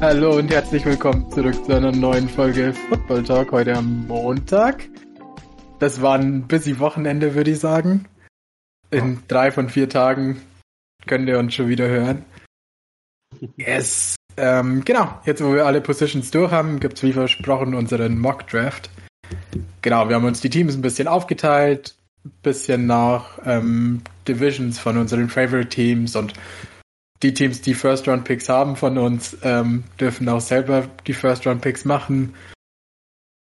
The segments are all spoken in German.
Hallo und herzlich willkommen zurück zu einer neuen Folge Football Talk heute am Montag. Das war ein busy Wochenende, würde ich sagen. In drei von vier Tagen könnt ihr uns schon wieder hören. Yes. Ähm, genau, jetzt wo wir alle Positions durch haben, gibt es wie versprochen unseren Mock Draft. Genau, wir haben uns die Teams ein bisschen aufgeteilt, ein bisschen nach ähm, Divisions von unseren Favorite Teams und die Teams, die First-Round-Picks haben von uns, ähm, dürfen auch selber die First-Round-Picks machen.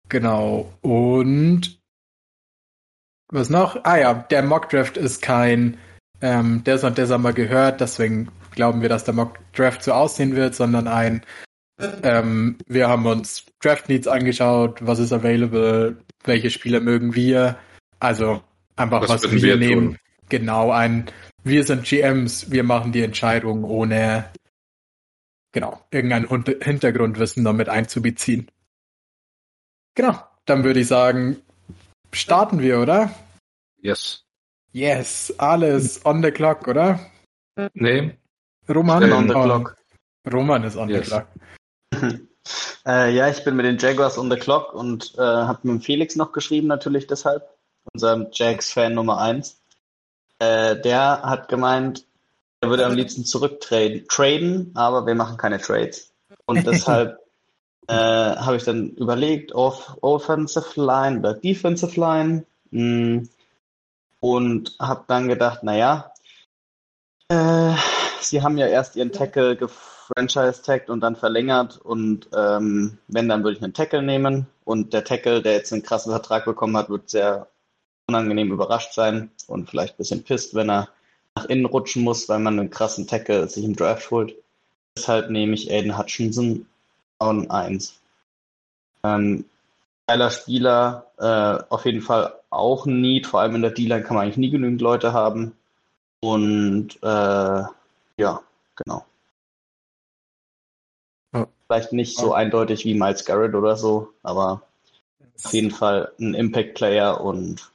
Genau. Und was noch? Ah ja, der Mock-Draft ist kein, ähm, das und das haben wir gehört, deswegen glauben wir, dass der Mock-Draft so aussehen wird, sondern ein, ähm, wir haben uns Draft-Needs angeschaut, was ist available, welche Spieler mögen wir. Also einfach, was, was wir, wir nehmen. Genau, ein wir sind GMs, wir machen die Entscheidung ohne genau irgendein Hintergrundwissen damit einzubeziehen. Genau, dann würde ich sagen, starten wir, oder? Yes. Yes, alles on the clock, oder? Nee. Roman on the clock. Roman ist on yes. the clock. äh, ja, ich bin mit den Jaguars on the clock und äh, habe mit Felix noch geschrieben, natürlich deshalb. Unserem Jags-Fan Nummer 1. Äh, der hat gemeint, er würde am liebsten zurücktraden, traden, aber wir machen keine Trades. Und deshalb äh, habe ich dann überlegt, auf Offensive Line oder Defensive Line mh, hm, und habe dann gedacht, naja, äh, sie haben ja erst ihren Tackle gefranchise-tagged und dann verlängert und ähm, wenn, dann würde ich einen Tackle nehmen und der Tackle, der jetzt einen krassen Vertrag bekommen hat, wird sehr unangenehm überrascht sein und vielleicht ein bisschen pisst, wenn er nach innen rutschen muss, weil man einen krassen Tackle sich im Draft holt. Deshalb nehme ich Aiden Hutchinson on 1. Ähm, geiler Spieler, äh, auf jeden Fall auch ein Need, vor allem in der D-Line kann man eigentlich nie genügend Leute haben. Und äh, ja, genau. Ja. Vielleicht nicht so eindeutig wie Miles Garrett oder so, aber auf jeden Fall ein Impact-Player und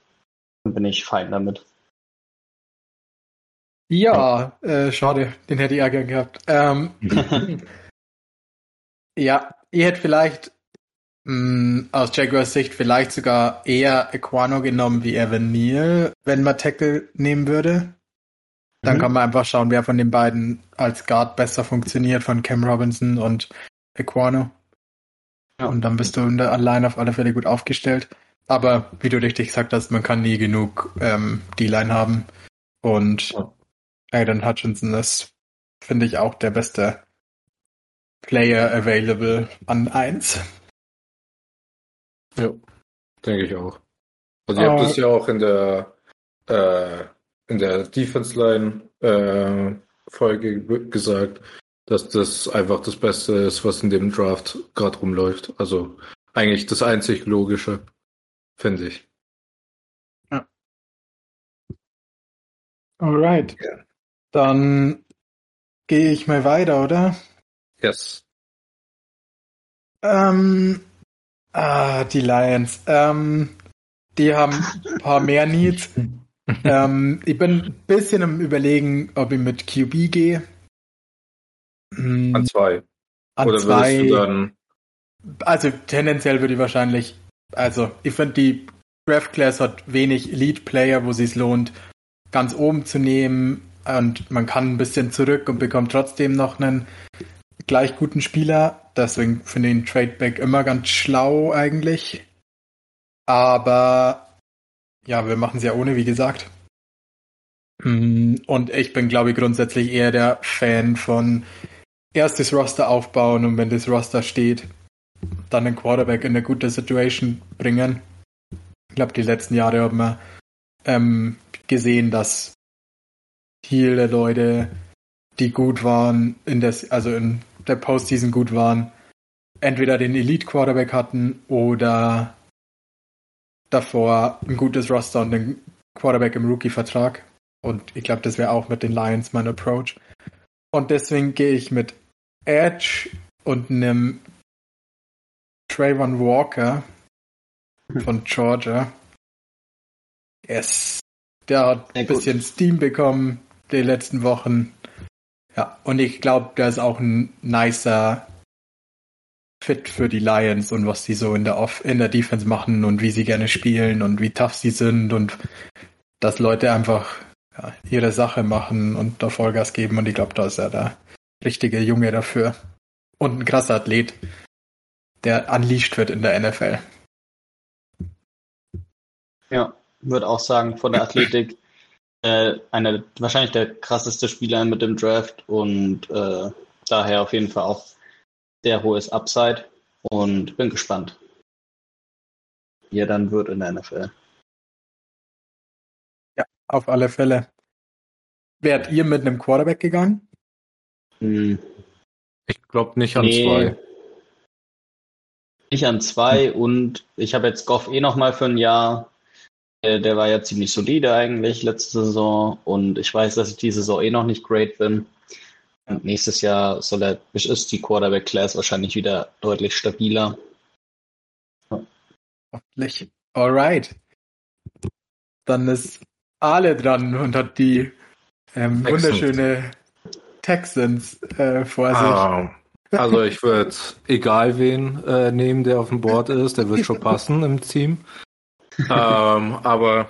bin ich fein damit. Ja, äh, schade, den hätte ich ja gern gehabt. Ähm, ja, ihr hättet vielleicht mh, mm, aus Jaguars Sicht vielleicht sogar eher Equano genommen wie Evan Neal, wenn man Tackle nehmen würde. Dann mhm. kann man einfach schauen, wer von den beiden als Guard besser funktioniert, von Cam Robinson und Equano. Ja. Und dann bist du in der allein auf alle Fälle gut aufgestellt. Aber wie du richtig gesagt hast, man kann nie genug ähm, D-Line haben. Und. Aiden Hutchinson ist, finde ich, auch der beste Player available an 1. Ja, denke ich auch. Also ihr uh, habt es ja auch in der äh, in der Defense Line äh, Folge gesagt, dass das einfach das Beste ist, was in dem Draft gerade rumläuft. Also eigentlich das einzig Logische finde ich. Ja. Alright. Ja. Dann gehe ich mal weiter, oder? Yes. Ähm, ah, die Lions. Ähm, die haben ein paar mehr Needs. ähm, ich bin ein bisschen am überlegen, ob ich mit QB gehe. An zwei. An Oder zwei. würdest du dann. Also tendenziell würde ich wahrscheinlich also, ich finde, die Draft Class hat wenig Elite Player, wo es lohnt, ganz oben zu nehmen. Und man kann ein bisschen zurück und bekommt trotzdem noch einen gleich guten Spieler. Deswegen finde ich den Tradeback immer ganz schlau eigentlich. Aber ja, wir machen es ja ohne, wie gesagt. Hm, und ich bin, glaube ich, grundsätzlich eher der Fan von erstes Roster aufbauen und wenn das Roster steht, dann den Quarterback in eine gute Situation bringen. Ich glaube, die letzten Jahre haben wir ähm, gesehen, dass viele Leute, die gut waren, in des, also in der Postseason gut waren, entweder den Elite Quarterback hatten oder davor ein gutes Roster und den Quarterback im Rookie-Vertrag. Und ich glaube, das wäre auch mit den Lions mein Approach. Und deswegen gehe ich mit Edge und einem Trayvon Walker von Georgia. Yes. Der hat ein bisschen Steam bekommen die letzten Wochen. Ja, und ich glaube, der ist auch ein nicer Fit für die Lions und was sie so in der Off in der Defense machen und wie sie gerne spielen und wie tough sie sind und dass Leute einfach ja, ihre Sache machen und da Vollgas geben und ich glaube, da ist er der richtige Junge dafür. Und ein krasser Athlet, der unleashed wird in der NFL. Ja, würde auch sagen, von der Athletik äh, einer wahrscheinlich der krasseste Spieler mit dem Draft und äh, daher auf jeden Fall auch sehr hohes Upside und bin gespannt, wie er dann wird in der NFL. Ja, auf alle Fälle. Wärt ihr mit einem Quarterback gegangen? Hm. Ich glaube nicht an nee, zwei. Nicht an zwei hm. und ich habe jetzt Goff eh noch mal für ein Jahr. Der, der war ja ziemlich solide eigentlich letzte Saison und ich weiß, dass ich diese Saison eh noch nicht great bin. Und nächstes Jahr soll er, ist die Quarterback Class wahrscheinlich wieder deutlich stabiler. Hoffentlich. Alright. Dann ist Ale dran und hat die ähm, wunderschöne Texans äh, vor sich. Ah, also ich würde egal wen äh, nehmen, der auf dem Board ist, der wird schon passen im Team. ähm, aber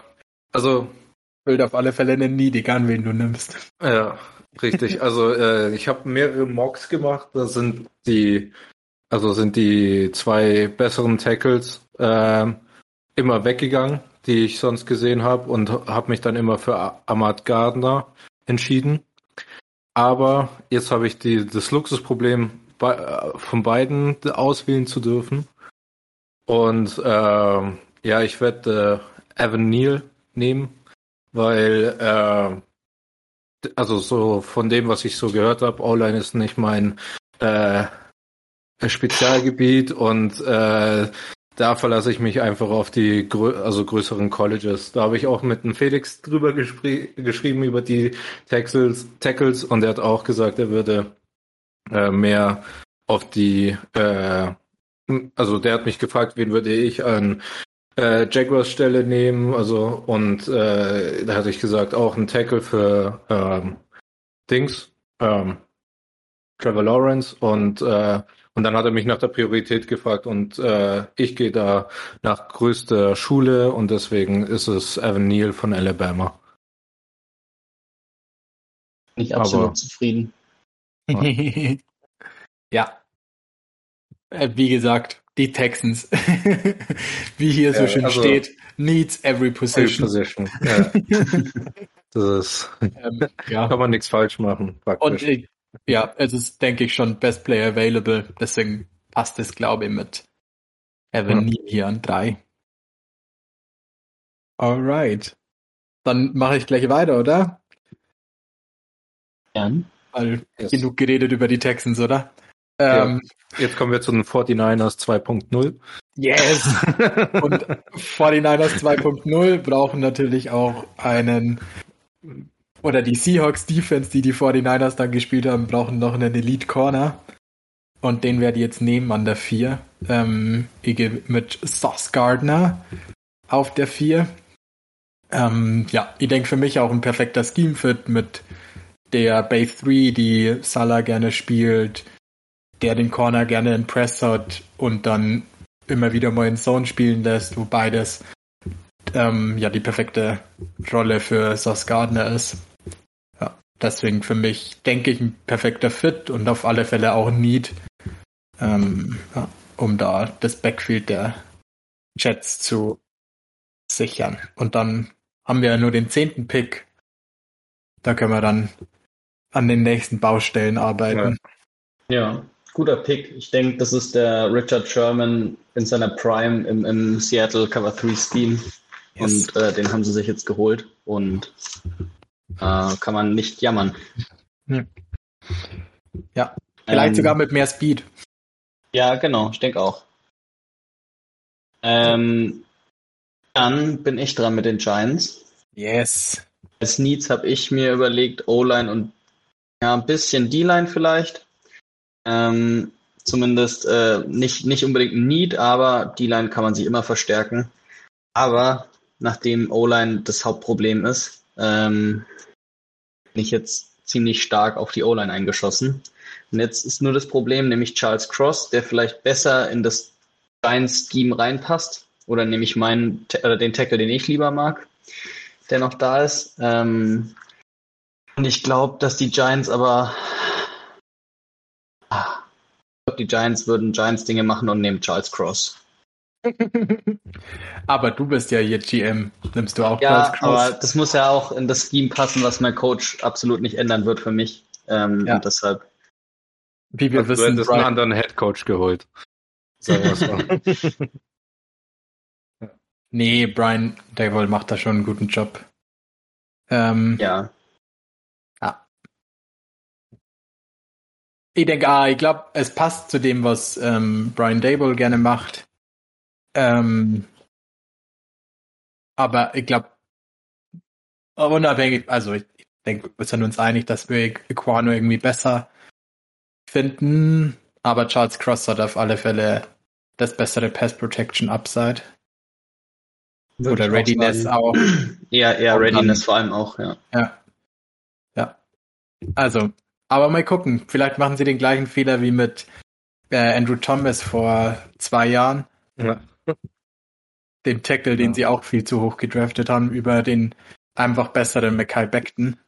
also will auf alle Fälle Niedig an, wen du nimmst. Ja, richtig. Also äh, ich habe mehrere Mocks gemacht. Da sind die, also sind die zwei besseren Tackles äh, immer weggegangen, die ich sonst gesehen habe und habe mich dann immer für Ahmad Gardner entschieden. Aber jetzt habe ich die, das Luxusproblem, bei, äh, von beiden auswählen zu dürfen. Und äh, ja, ich werde äh, Evan Neal nehmen, weil äh, also so von dem, was ich so gehört habe, O-Line ist nicht mein äh, Spezialgebiet und äh, da verlasse ich mich einfach auf die grö also größeren Colleges. Da habe ich auch mit dem Felix drüber geschrieben über die Tackles, Tackles und er hat auch gesagt, er würde äh, mehr auf die, äh, also der hat mich gefragt, wen würde ich an äh, Jaguars Stelle nehmen, also und äh, da hatte ich gesagt, auch ein Tackle für ähm, Dings, ähm, Trevor Lawrence und äh, und dann hat er mich nach der Priorität gefragt und äh, ich gehe da nach größter Schule und deswegen ist es Evan Neal von Alabama. Nicht absolut Aber, zufrieden. ja. Äh, wie gesagt, die Texans. wie hier ja, so schön also, steht, needs every position. Every position. Ja. das ist, ähm, ja. kann man nichts falsch machen. Praktisch. Und äh, ja, es ist, denke ich, schon Best Player Available. Deswegen passt es, glaube ich, mit Evan ja. hier an drei. Alright. Dann mache ich gleich weiter, oder? Ja. Weil yes. genug geredet über die Texans, oder? Ähm. Jetzt kommen wir zu den 49ers 2.0. Yes! Und 49ers 2.0 brauchen natürlich auch einen oder die Seahawks Defense, die die 49ers dann gespielt haben, brauchen noch einen Elite Corner. Und den werde ich jetzt nehmen an der 4. Ähm, ich gehe mit Sauce Gardner auf der 4. Ähm, ja, ich denke für mich auch ein perfekter Scheme-Fit mit der Base 3, die Salah gerne spielt, der den Corner gerne in Press hat und dann immer wieder mal in Zone spielen lässt, wo beides ähm, ja die perfekte Rolle für Sauce Gardner ist. Deswegen für mich, denke ich, ein perfekter Fit und auf alle Fälle auch ein Need, ähm, ja, um da das Backfield der Jets zu sichern. Und dann haben wir ja nur den zehnten Pick. Da können wir dann an den nächsten Baustellen arbeiten. Ja, ja guter Pick. Ich denke, das ist der Richard Sherman in seiner Prime im, im Seattle Cover 3 Scheme. Yes. Und äh, den haben sie sich jetzt geholt. Und äh, kann man nicht jammern. Hm. Ja, vielleicht ähm, sogar mit mehr Speed. Ja, genau, ich denke auch. Ähm, dann bin ich dran mit den Giants. Yes. Als Needs habe ich mir überlegt, O-Line und ja, ein bisschen D-Line vielleicht. Ähm, zumindest äh, nicht, nicht unbedingt ein Need, aber die Line kann man sich immer verstärken. Aber nachdem O-Line das Hauptproblem ist, ähm, bin ich jetzt ziemlich stark auf die O-Line eingeschossen. Und jetzt ist nur das Problem, nämlich Charles Cross, der vielleicht besser in das Giants-Scheme reinpasst. Oder nehme ich meinen, oder den Tackle, den ich lieber mag, der noch da ist. Ähm, und ich glaube, dass die Giants aber. Glaube, die Giants würden Giants-Dinge machen und nehmen Charles Cross. aber du bist ja hier GM. Nimmst du auch ja, Charles Cross? Aber das muss ja auch in das Scheme passen, was mein Coach absolut nicht ändern wird für mich. Ähm, ja. Und deshalb. Wie wir also, wissen, du hättest einen anderen Head Coach geholt. Sagen wir so. nee, Brian Dable macht da schon einen guten Job. Ähm, ja. Ja. Ich denke, ah, ich glaube, es passt zu dem, was ähm, Brian Dable gerne macht. Ähm, aber ich glaube, unabhängig, also ich denke, wir sind uns einig, dass wir Equano irgendwie besser finden, aber Charles Cross hat auf alle Fälle das bessere Pass Protection Upside. Würde Oder Readiness auch, auch. Eher, eher Readiness dann, vor allem auch, ja. Ja. Ja. Also, aber mal gucken. Vielleicht machen sie den gleichen Fehler wie mit äh, Andrew Thomas vor zwei Jahren. Ja. Dem Tackle, ja. den sie auch viel zu hoch gedraftet haben, über den einfach besseren Mackay Beckton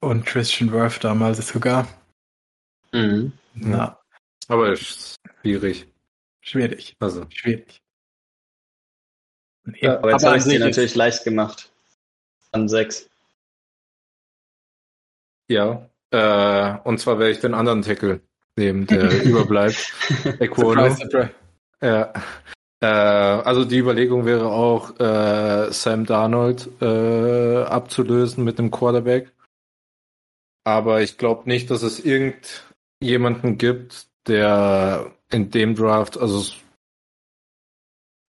und Christian Worth damals sogar. Mhm. Ja. Aber ist schwierig. Schwierig. Also. Schwierig. Ja, aber jetzt habe ich es dir natürlich leicht gemacht. An sechs. Ja. Äh, und zwar werde ich den anderen Tackle nehmen, der überbleibt. Equono. Ja. Äh, also die Überlegung wäre auch, äh, Sam Darnold äh, abzulösen mit einem Quarterback. Aber ich glaube nicht, dass es irgendjemanden gibt, der in dem Draft, also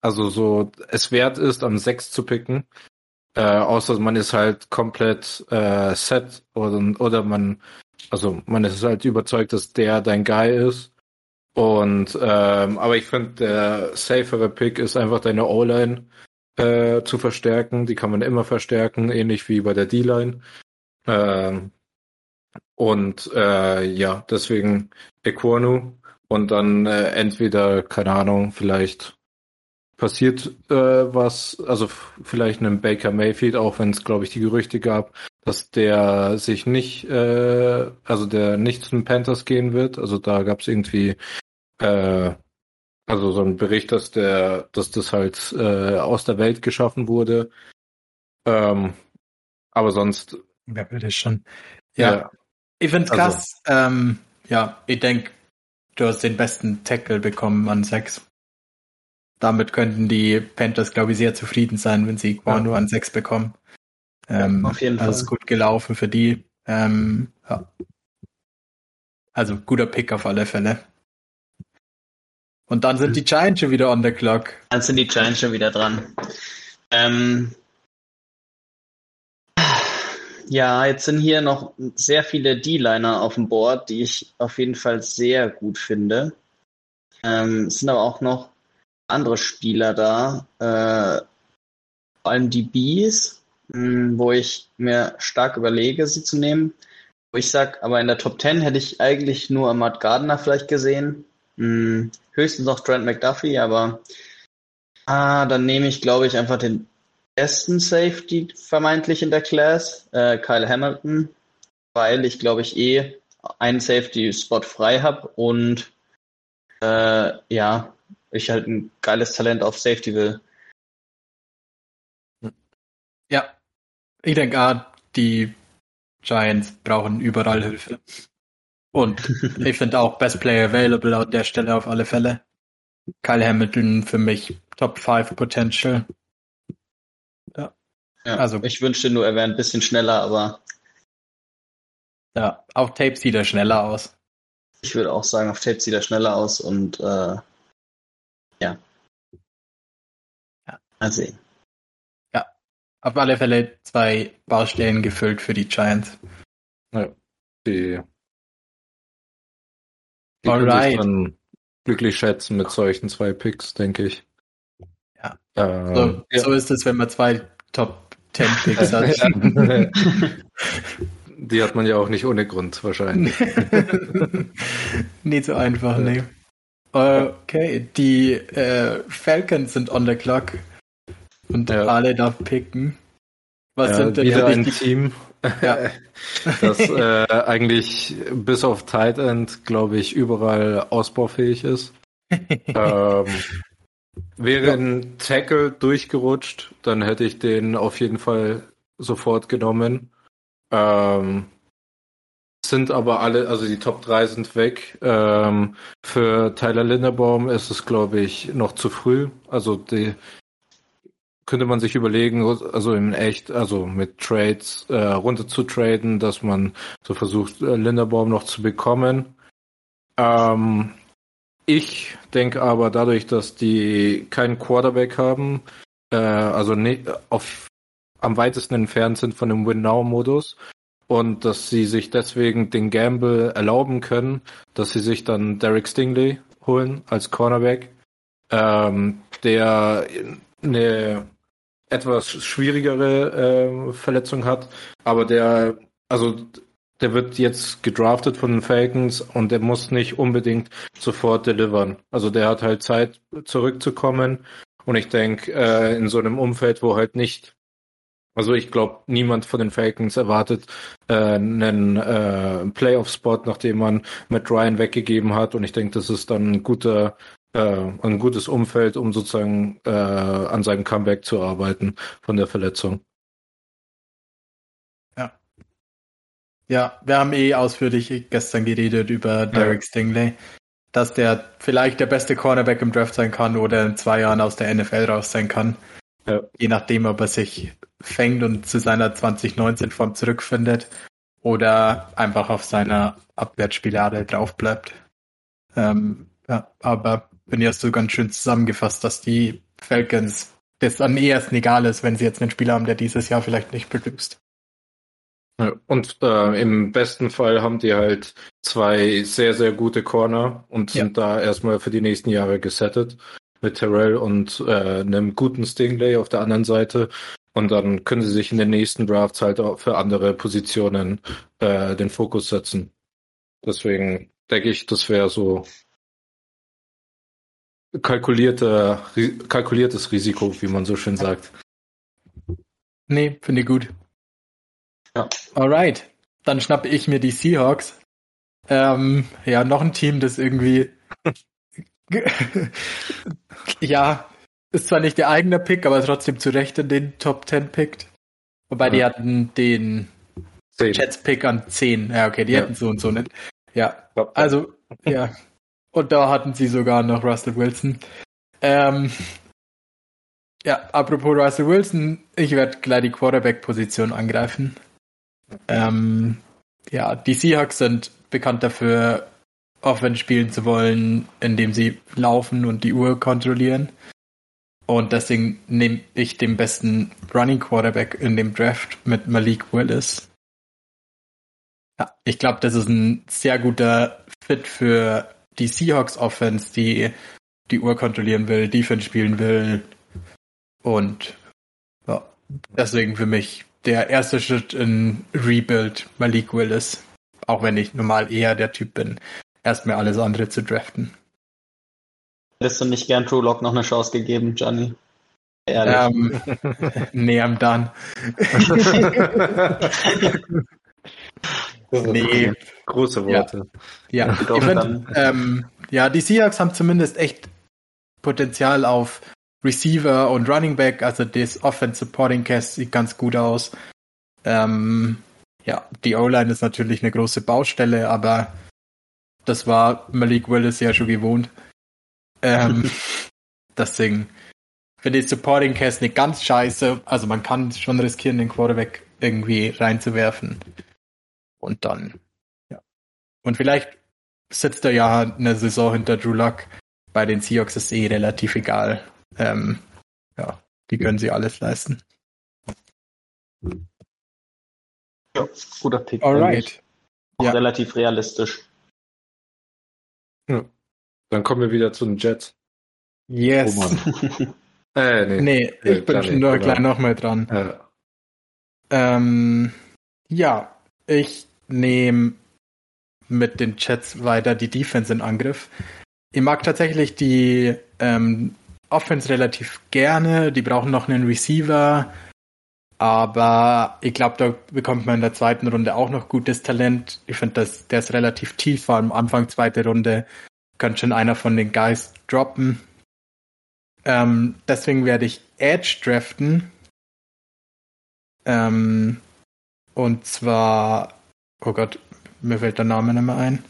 also so es wert ist, am 6 zu picken. Äh, außer man ist halt komplett äh, set oder, oder man, also man ist halt überzeugt, dass der dein Guy ist. Und ähm, aber ich finde, der safere Pick ist einfach deine O-Line äh, zu verstärken. Die kann man immer verstärken, ähnlich wie bei der D-Line. Ähm, und äh, ja, deswegen Equanu und dann äh, entweder, keine Ahnung, vielleicht passiert äh, was, also vielleicht einem Baker Mayfield, auch wenn es, glaube ich, die Gerüchte gab, dass der sich nicht, äh, also der nicht zu den Panthers gehen wird. Also da gab es irgendwie äh, also so ein Bericht, dass der, dass das halt äh, aus der Welt geschaffen wurde. Ähm, aber sonst. Wer will das schon? Ja. ja. Ich find's also krass. Also, ähm, ja, ich denke, du hast den besten Tackle bekommen an sechs damit könnten die Panthers, glaube ich, sehr zufrieden sein, wenn sie ja. nur an sechs bekommen. Ähm, ja, auf jeden Fall. Alles gut gelaufen für die. Ähm, ja. Also guter Pick auf alle Fälle. Und dann sind die Giants schon wieder on the clock. Dann sind die Giants schon wieder dran. Ähm, ja, jetzt sind hier noch sehr viele D-Liner auf dem Board, die ich auf jeden Fall sehr gut finde. Ähm, es sind aber auch noch andere Spieler da, äh, vor allem die Bees, mh, hm, wo ich mir stark überlege, sie zu nehmen. Wo ich sag, aber in der Top 10 hätte ich eigentlich nur Matt Gardner vielleicht gesehen. Mh, hm, höchstens noch Trent McDuffie, aber ah, dann nehme ich, glaube ich, einfach den besten Safety vermeintlich in der Class, äh, Kyle Hamilton, weil ich, glaube ich, eh einen Safety-Spot frei habe und äh, ja, ich halt ein geiles Talent auf Safety will. Ja, ich denke, ah, die Giants brauchen überall Hilfe. Und ich finde auch Best Player Available an der Stelle auf alle Fälle. Kyle Hamilton für mich Top 5 Potential. Ja. ja also ich wünschte nur, er wäre ein bisschen schneller, aber. Ja, auf Tape sieht er schneller aus. Ich würde auch sagen, auf Tape sieht er schneller aus und äh, ja. Ja. Mal sehen. Ja. Auf alle Fälle zwei Baustellen gefüllt für die Giants. Ja. Die Die können sich dann glücklich schätzen mit solchen zwei Picks, denke ich. Ja. Ähm, so, ja. so ist es, wenn man zwei Top 10 Picks hat. Die hat man ja auch nicht ohne Grund wahrscheinlich. nicht so einfach, nee. Okay, die äh, Falcons sind on the clock und ja. alle darf picken. Was ja, sind denn wieder ein Team, ja. das äh, eigentlich bis auf Tight End, glaube ich, überall ausbaufähig ist. ähm, wäre ein Tackle durchgerutscht, dann hätte ich den auf jeden Fall sofort genommen. Ähm, sind aber alle, also die Top 3 sind weg. Ähm, für Tyler Linderbaum ist es, glaube ich, noch zu früh. Also die könnte man sich überlegen, also in echt, also mit Trades äh, runter zu traden, dass man so versucht, äh, Linderbaum noch zu bekommen. Ähm, ich denke aber dadurch, dass die keinen Quarterback haben, äh, also nicht auf am weitesten entfernt sind von dem Win-Now-Modus, und dass sie sich deswegen den Gamble erlauben können, dass sie sich dann Derek Stingley holen als Cornerback, ähm, der eine etwas schwierigere äh, Verletzung hat, aber der, also der wird jetzt gedraftet von den Falcons und der muss nicht unbedingt sofort delivern. Also der hat halt Zeit zurückzukommen und ich denke, äh, in so einem Umfeld, wo halt nicht also ich glaube, niemand von den Falcons erwartet äh, einen äh, Playoff-Spot, nachdem man Matt Ryan weggegeben hat. Und ich denke, das ist dann ein guter, äh, ein gutes Umfeld, um sozusagen äh, an seinem Comeback zu arbeiten von der Verletzung. Ja. Ja, wir haben eh ausführlich gestern geredet über Derek ja. Stingley, dass der vielleicht der beste Cornerback im Draft sein kann oder in zwei Jahren aus der NFL raus sein kann. Ja. Je nachdem, ob er sich fängt und zu seiner 2019-Form zurückfindet oder einfach auf seiner Abwärtsspirale drauf bleibt. Ähm, ja, aber bin ja so ganz schön zusammengefasst, dass die Falcons das am ehesten egal ist, wenn sie jetzt einen Spieler haben, der dieses Jahr vielleicht nicht produziert. Und äh, im besten Fall haben die halt zwei sehr, sehr gute Corner und sind ja. da erstmal für die nächsten Jahre gesettet mit Terrell und äh, einem guten Stingley auf der anderen Seite. Und dann können sie sich in den nächsten Drafts halt auch für andere Positionen äh, den Fokus setzen. Deswegen denke ich, das wäre so kalkulierte, kalkuliertes Risiko, wie man so schön sagt. Nee, finde ich gut. Ja. Alright. Dann schnappe ich mir die Seahawks. Ähm, ja, noch ein Team, das irgendwie ja, ist zwar nicht der eigene Pick, aber trotzdem zu Recht in den Top 10 pickt. Wobei ja. die hatten den Jets-Pick an 10. Ja, okay, die ja. hätten so und so nicht. Ja, also, ja. Und da hatten sie sogar noch Russell Wilson. Ähm, ja, apropos Russell Wilson, ich werde gleich die Quarterback-Position angreifen. Ähm, ja, die Seahawks sind bekannt dafür, Offense spielen zu wollen, indem sie laufen und die Uhr kontrollieren. Und deswegen nehme ich den besten Running Quarterback in dem Draft mit Malik Willis. Ja, ich glaube, das ist ein sehr guter Fit für die Seahawks Offense, die die Uhr kontrollieren will, Defense spielen will. Und ja, deswegen für mich der erste Schritt in Rebuild Malik Willis. Auch wenn ich normal eher der Typ bin, erstmal alles andere zu draften. Hättest du nicht gern True Lock noch eine Chance gegeben, Gianni? Ehrlich. Ähm, nee, am dann. nee. Große Worte. Ja, ja. ich find, ähm, ja, die Seahawks haben zumindest echt Potenzial auf Receiver und Running Back, also das Offense Supporting Cast sieht ganz gut aus. Ähm, ja, die O-Line ist natürlich eine große Baustelle, aber das war Malik Willis ja schon gewohnt. Ähm, deswegen finde ich Supporting Cast nicht ganz scheiße. Also man kann schon riskieren, den Quarterback irgendwie reinzuwerfen. Und dann, ja. Und vielleicht sitzt er ja eine Saison hinter Drew Luck. Bei den Seahawks ist eh relativ egal. Ähm, ja, die können sie alles leisten. Ja, guter Pick. Alright. Auch ja. relativ realistisch. Ja. Dann kommen wir wieder zu den Jets. Yes. Oh äh, nee. nee, ich bin schon nur gleich nochmal dran. Ja. Ähm, ja, ich nehme mit den Jets weiter die Defense in Angriff. Ich mag tatsächlich die ähm, Offense relativ gerne. Die brauchen noch einen Receiver. Aber ich glaube, da bekommt man in der zweiten Runde auch noch gutes Talent. Ich finde, der ist relativ tief, vor allem Anfang zweite Runde. Könnte schon einer von den Guys droppen. Ähm, deswegen werde ich Edge draften. Ähm, und zwar, oh Gott, mir fällt der Name nicht mehr ein.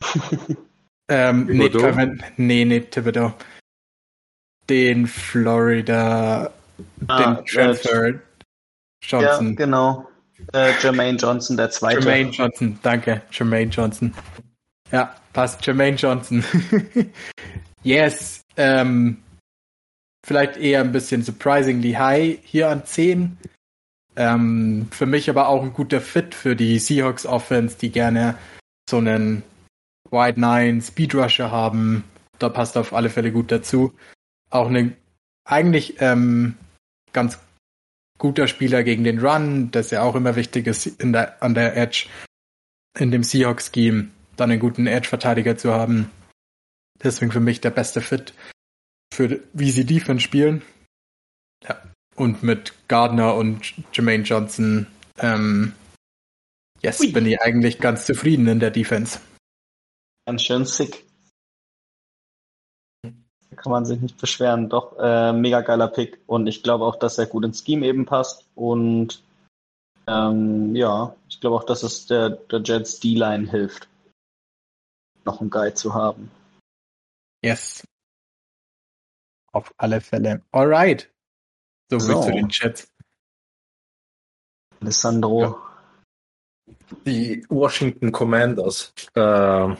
ähm, nee, Kevin, nee, nee, Thibodeau. Den Florida, ah, den Transfer äh, Johnson. Ja, genau. Äh, Jermaine Johnson, der zweite. Jermaine Johnson, danke. Jermaine Johnson. Ja, passt. Jermaine Johnson. yes. Ähm, vielleicht eher ein bisschen surprisingly high hier an 10. Ähm, für mich aber auch ein guter Fit für die Seahawks Offense, die gerne so einen Wide Nine Speed Rusher haben. Da passt auf alle Fälle gut dazu. Auch ein eigentlich ähm, ganz guter Spieler gegen den Run, das ja auch immer wichtig ist in der, an der Edge, in dem Seahawks-Scheme, dann einen guten Edge-Verteidiger zu haben. Deswegen für mich der beste Fit für wie sie Defense spielen. Ja. Und mit Gardner und Jermaine Johnson, ähm, yes, Ui. bin ich eigentlich ganz zufrieden in der Defense. Ganz schön sick. Da kann man sich nicht beschweren. Doch, äh, mega geiler Pick. Und ich glaube auch, dass er gut ins Scheme eben passt. Und ähm, ja, ich glaube auch, dass es der, der Jets D-Line hilft, noch einen Guy zu haben. Yes. Auf alle Fälle. Alright. So, so. zu den Chats. Alessandro. Ja. Die Washington Commanders. Äh,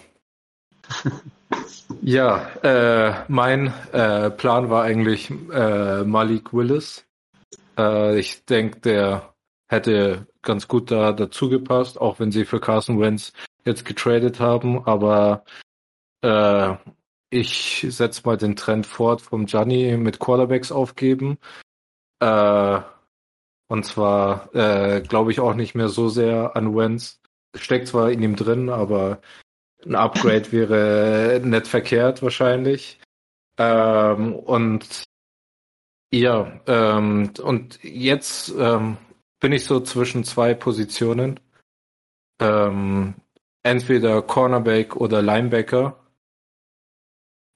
ja, äh, mein äh, Plan war eigentlich äh, Malik Willis. Äh, ich denke, der hätte ganz gut da dazu gepasst, auch wenn sie für Carson Wentz jetzt getradet haben. Aber äh, ich setze mal den Trend fort vom Gianni mit Quarterbacks aufgeben. Äh, und zwar äh, glaube ich auch nicht mehr so sehr an Wentz. Steckt zwar in ihm drin, aber ein Upgrade wäre nicht verkehrt wahrscheinlich. Ähm, und ja, ähm, und jetzt ähm, bin ich so zwischen zwei Positionen. Ähm, entweder Cornerback oder Linebacker.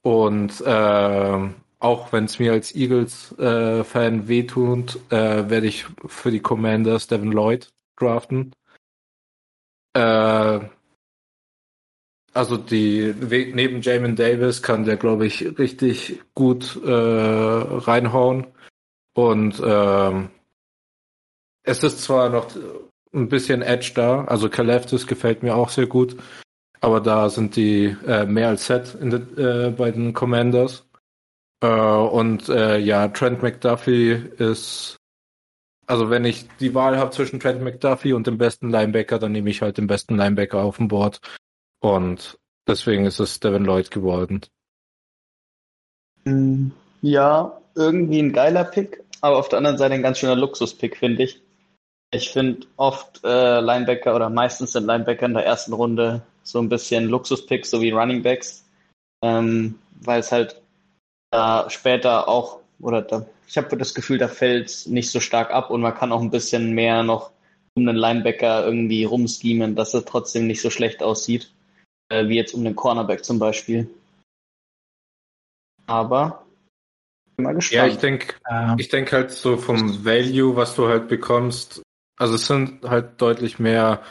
Und äh, auch wenn es mir als Eagles-Fan äh, wehtut, äh, werde ich für die Commanders Devin Lloyd draften. Äh, also die neben Jamin Davis kann der, glaube ich, richtig gut äh, reinhauen. Und ähm, es ist zwar noch ein bisschen Edge da, also Kaleftis gefällt mir auch sehr gut. Aber da sind die äh, mehr als set in de, äh, bei den Commanders. Äh, und äh, ja, Trent McDuffie ist, also wenn ich die Wahl habe zwischen Trent McDuffie und dem besten Linebacker, dann nehme ich halt den besten Linebacker auf dem Board. Und deswegen ist es Devin Lloyd geworden. Mm, ja, irgendwie ein geiler Pick, aber auf der anderen Seite ein ganz schöner Luxus-Pick, finde ich. Ich finde oft äh, Linebacker oder meistens sind Linebacker in der ersten Runde so ein bisschen Luxuspicks, so wie Running Backs, ähm, weil es halt da später auch, oder da, ich habe das Gefühl, da fällt es nicht so stark ab und man kann auch ein bisschen mehr noch um den Linebacker irgendwie rumschemen, dass er trotzdem nicht so schlecht aussieht, äh, wie jetzt um den Cornerback zum Beispiel. Aber bin mal gespannt. Ja, ich denke, äh, ich denke halt so vom Value, was du halt bekommst, also es sind halt deutlich mehr,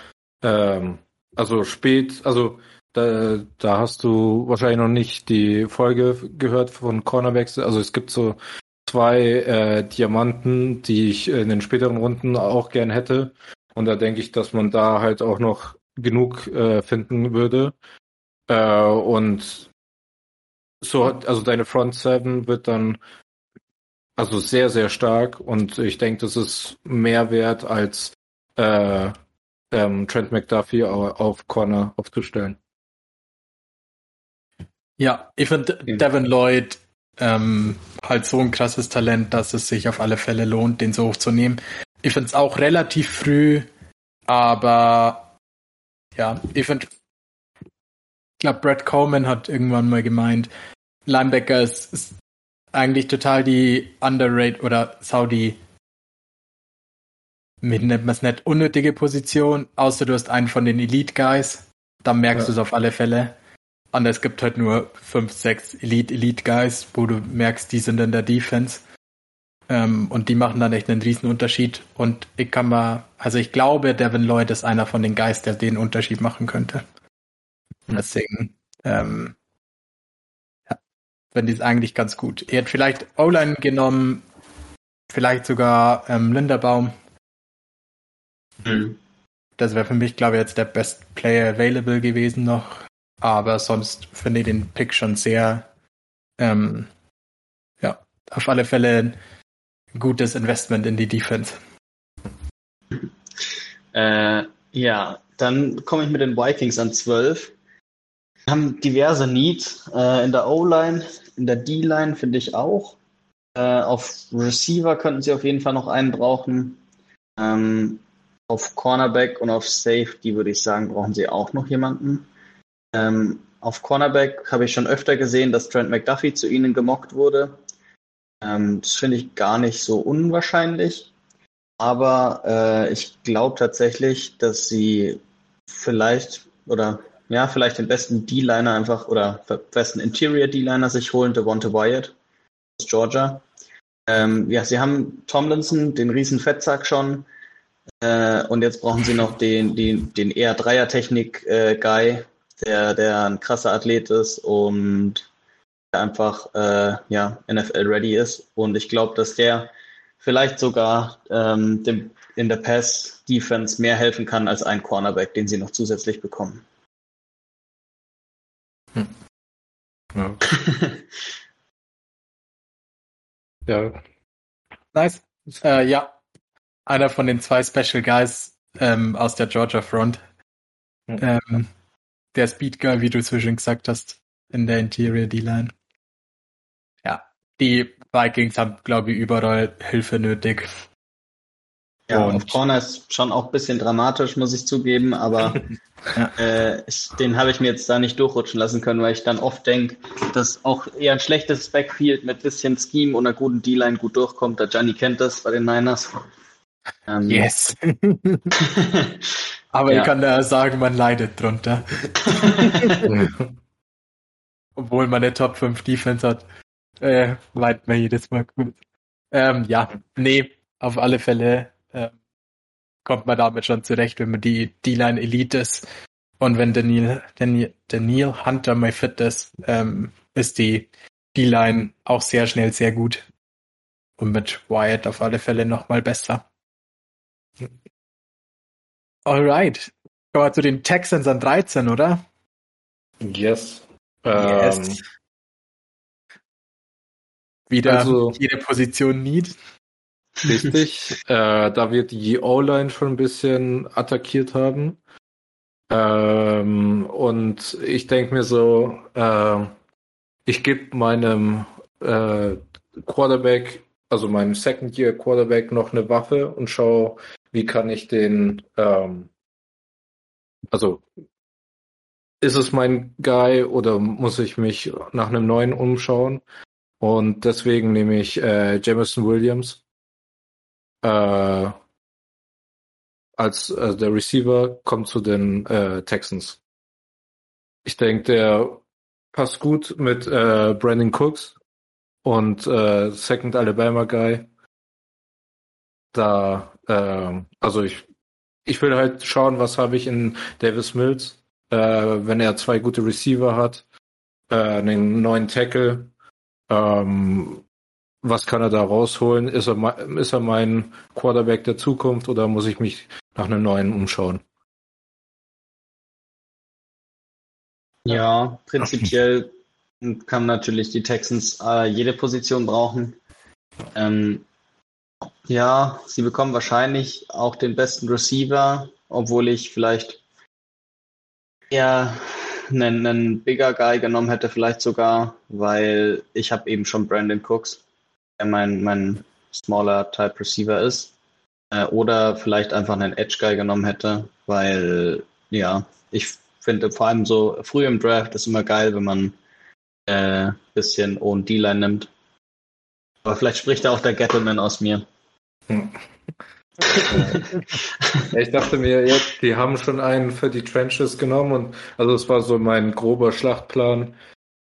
ähm, also spät, also da, da hast du wahrscheinlich noch nicht die Folge gehört von Cornerbacks. Also es gibt so zwei äh, Diamanten, die ich in den späteren Runden auch gern hätte. Und da denke ich, dass man da halt auch noch genug äh, finden würde. Äh, und so, also deine Front Seven wird dann also sehr, sehr stark und ich denke, das ist mehr wert als äh, ähm, Trent McDuffie auf Corner aufzustellen. Ja, ich finde. Devin Lloyd ähm, halt so ein krasses Talent, dass es sich auf alle Fälle lohnt, den so hochzunehmen. Ich finde es auch relativ früh, aber ja, ich finde, ich glaube, Brad Coleman hat irgendwann mal gemeint, Linebacker ist, ist eigentlich total die underrated oder Saudi, wie nennt man es nicht, unnötige Position, außer du hast einen von den Elite Guys, dann merkst ja. du es auf alle Fälle. Und es gibt halt nur fünf, sechs Elite, Elite Guys, wo du merkst, die sind in der Defense. Ähm, und die machen dann echt einen riesen Unterschied. Und ich kann mal, also ich glaube, Devin Lloyd ist einer von den Guys, der den Unterschied machen könnte. Mhm. Deswegen, ähm, ja, finde ich es eigentlich ganz gut. Er hat vielleicht O-Line genommen, vielleicht sogar ähm, Linderbaum. Mhm. Das wäre für mich, glaube ich, jetzt der Best Player Available gewesen noch. Aber sonst finde ich den Pick schon sehr, ähm, ja, auf alle Fälle ein gutes Investment in die Defense. Äh, ja, dann komme ich mit den Vikings an 12. Wir haben diverse Needs äh, in der O-Line, in der D-Line finde ich auch. Äh, auf Receiver könnten sie auf jeden Fall noch einen brauchen. Ähm, auf Cornerback und auf Safety würde ich sagen, brauchen sie auch noch jemanden. Ähm, auf Cornerback habe ich schon öfter gesehen, dass Trent McDuffie zu ihnen gemockt wurde. Ähm, das finde ich gar nicht so unwahrscheinlich. Aber äh, ich glaube tatsächlich, dass sie vielleicht oder ja, vielleicht den besten D-Liner einfach oder besten Interior D-Liner sich holen, Devonta Wyatt aus Georgia. Ähm, ja, sie haben Tomlinson, den riesen Fettsack schon. Äh, und jetzt brauchen sie noch den, den, den eher Dreier-Technik-Guy, äh, der, der ein krasser Athlet ist und einfach äh, ja, NFL-ready ist. Und ich glaube, dass der vielleicht sogar ähm, dem, in der Pass-Defense mehr helfen kann als ein Cornerback, den sie noch zusätzlich bekommen. Hm. Ja. ja. Nice. Äh, ja. Einer von den zwei Special Guys ähm, aus der Georgia Front. Hm. Ähm, der Speed Guy, wie du zwischen gesagt hast, in der Interior D-Line. Ja, die Vikings haben, glaube ich, überall Hilfe nötig. Ja, und auf Corner ist schon auch ein bisschen dramatisch, muss ich zugeben, aber ja. äh, ich, den habe ich mir jetzt da nicht durchrutschen lassen können, weil ich dann oft denke, dass auch eher ein schlechtes Backfield mit bisschen Scheme und einer guten D-Line gut durchkommt. Der Gianni kennt das bei den Niners. Ähm, yes. Aber ja. ich kann da sagen, man leidet drunter. Obwohl man eine Top 5 Defense hat, äh, leidet man jedes Mal gut. Ähm, ja, nee, auf alle Fälle äh, kommt man damit schon zurecht, wenn man die D-Line Elite ist. Und wenn Daniel, Daniel, Daniel Hunter mal fit ist, ähm, ist die D-Line auch sehr schnell sehr gut. Und mit Wyatt auf alle Fälle nochmal besser. Alright. Kommen wir zu den Texans an 13, oder? Yes. yes. Ähm, Wieder also, jede Position Need. Richtig. äh, da wir die O-Line schon ein bisschen attackiert haben. Ähm, und ich denke mir so, äh, ich gebe meinem äh, Quarterback, also meinem Second-Year-Quarterback noch eine Waffe und schaue, wie kann ich den, ähm, also ist es mein Guy oder muss ich mich nach einem neuen umschauen? Und deswegen nehme ich äh, Jameson Williams äh, als äh, der Receiver kommt zu den äh, Texans. Ich denke, der passt gut mit äh, Brandon Cooks und äh, Second Alabama Guy. Da äh, also ich, ich will halt schauen, was habe ich in Davis Mills, äh, wenn er zwei gute Receiver hat, äh, einen neuen Tackle, ähm, was kann er da rausholen? Ist er, ist er mein Quarterback der Zukunft oder muss ich mich nach einem neuen umschauen? Ja, prinzipiell kann natürlich die Texans äh, jede Position brauchen. Ähm, ja, sie bekommen wahrscheinlich auch den besten Receiver, obwohl ich vielleicht eher einen, einen bigger Guy genommen hätte, vielleicht sogar, weil ich habe eben schon Brandon Cooks, der mein, mein smaller Type Receiver ist. Äh, oder vielleicht einfach einen Edge Guy genommen hätte, weil, ja, ich finde vor allem so früh im Draft ist immer geil, wenn man äh, bisschen O und D-Line nimmt. Aber vielleicht spricht da auch der Gettleman aus mir. Hm. ich dachte mir, jetzt, die haben schon einen für die Trenches genommen und also es war so mein grober Schlachtplan,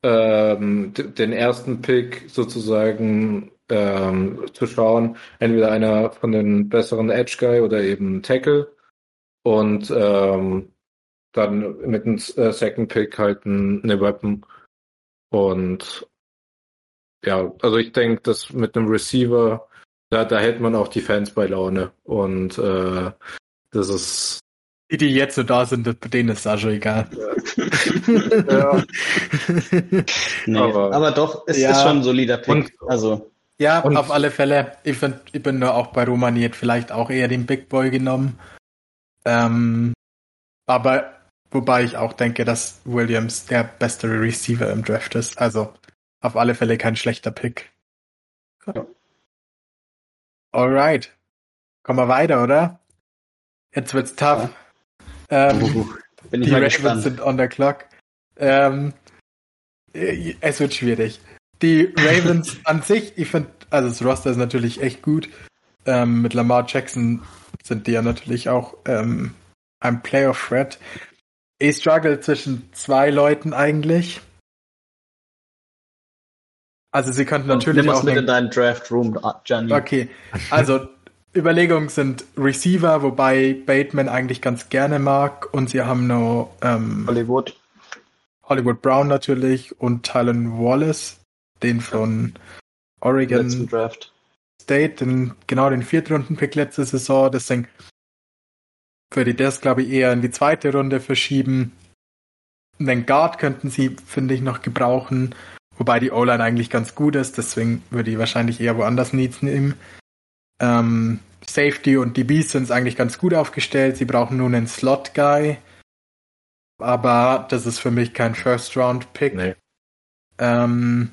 ähm, den ersten Pick sozusagen ähm, zu schauen, entweder einer von den besseren Edge Guy oder eben Tackle und ähm, dann mit dem äh, Second Pick halt eine Weapon und ja, also ich denke, dass mit einem Receiver da, da hält man auch die Fans bei Laune. Und äh, das ist. Die, die jetzt so da sind, denen ist Sascha egal. ja. nee, aber, aber, doch, es ja. ist schon ein solider Pick. Und, also. Ja, und, auf alle Fälle. Ich, find, ich bin nur auch bei Romaniert vielleicht auch eher den Big Boy genommen. Ähm, aber wobei ich auch denke, dass Williams der beste Receiver im Draft ist. Also auf alle Fälle kein schlechter Pick. Ja. Alright. Kommen wir weiter, oder? Jetzt wird's tough. Ja. Ähm, uh, die Ravens gespannt. sind on the clock. Ähm, es wird schwierig. Die Ravens an sich, ich finde, also das Roster ist natürlich echt gut. Ähm, mit Lamar Jackson sind die ja natürlich auch ähm, ein Playoff-Threat. Ich struggle zwischen zwei Leuten eigentlich. Also sie könnten natürlich nimm auch mit in deinen Draft Room, Gianni. Okay, also Überlegungen sind Receiver, wobei Bateman eigentlich ganz gerne mag und sie haben noch ähm, Hollywood. Hollywood Brown natürlich und Tylen Wallace, den von Oregon Draft. State, den, genau den Viertrunden-Pick letzte Saison. Deswegen würde ich das, glaube ich, eher in die zweite Runde verschieben. Den Guard könnten sie, finde ich, noch gebrauchen. Wobei die O-Line eigentlich ganz gut ist, deswegen würde ich wahrscheinlich eher woanders Needs nehmen. Ähm, Safety und DBs sind eigentlich ganz gut aufgestellt. Sie brauchen nur einen Slot-Guy. Aber das ist für mich kein First-Round-Pick. Nee. Ähm,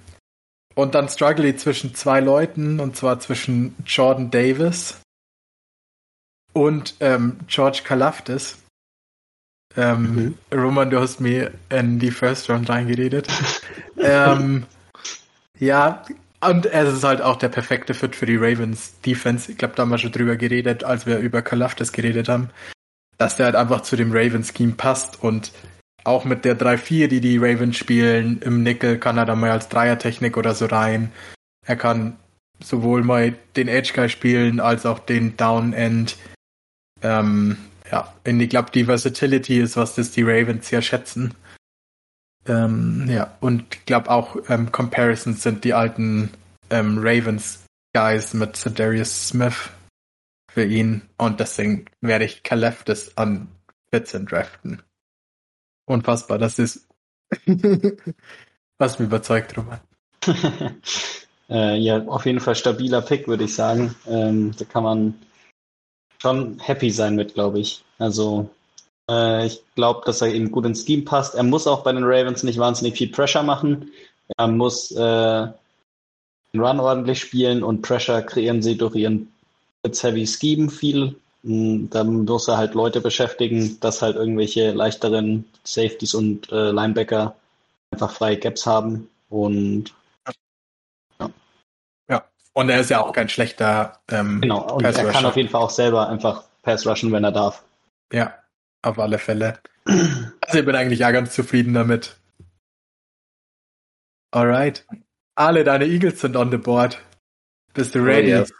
und dann struggle ich zwischen zwei Leuten, und zwar zwischen Jordan Davis und ähm, George Kalafdis. Ähm, mhm. Roman, du hast mir in die First Round reingeredet. ähm, ja, und es ist halt auch der perfekte Fit für die Ravens Defense. Ich glaube, da haben wir schon drüber geredet, als wir über Kalafdis geredet haben, dass der halt einfach zu dem Ravens Scheme passt und auch mit der 3-4, die die Ravens spielen, im Nickel kann er da mal als Dreiertechnik oder so rein. Er kann sowohl mal den Edge Guy spielen als auch den Down End. Ähm, ja, ich glaube, die Versatility ist, was das die Ravens sehr schätzen. Ähm, ja, und ich glaube auch ähm, Comparisons sind die alten ähm, Ravens Guys mit Darius Smith für ihn und deswegen werde ich Kaleftis an 14 draften. Unfassbar, das ist was mir überzeugt, Roman. äh, ja, auf jeden Fall stabiler Pick, würde ich sagen. Ähm, da kann man schon happy sein mit, glaube ich. Also äh, ich glaube, dass er eben gut ins Scheme passt. Er muss auch bei den Ravens nicht wahnsinnig viel Pressure machen. Er muss äh, den Run ordentlich spielen und Pressure kreieren sie durch ihren Heavy Scheme viel. Hm, dann muss er halt Leute beschäftigen, dass halt irgendwelche leichteren Safeties und äh, Linebacker einfach freie Gaps haben. Und und er ist ja auch kein schlechter. Ähm, genau, und er kann auf jeden Fall auch selber einfach Pass rushen, wenn er darf. Ja, auf alle Fälle. Also ich bin eigentlich ja ganz zufrieden damit. Alright. Alle deine Eagles sind on the board. Bist du oh, ready? Oh, yes.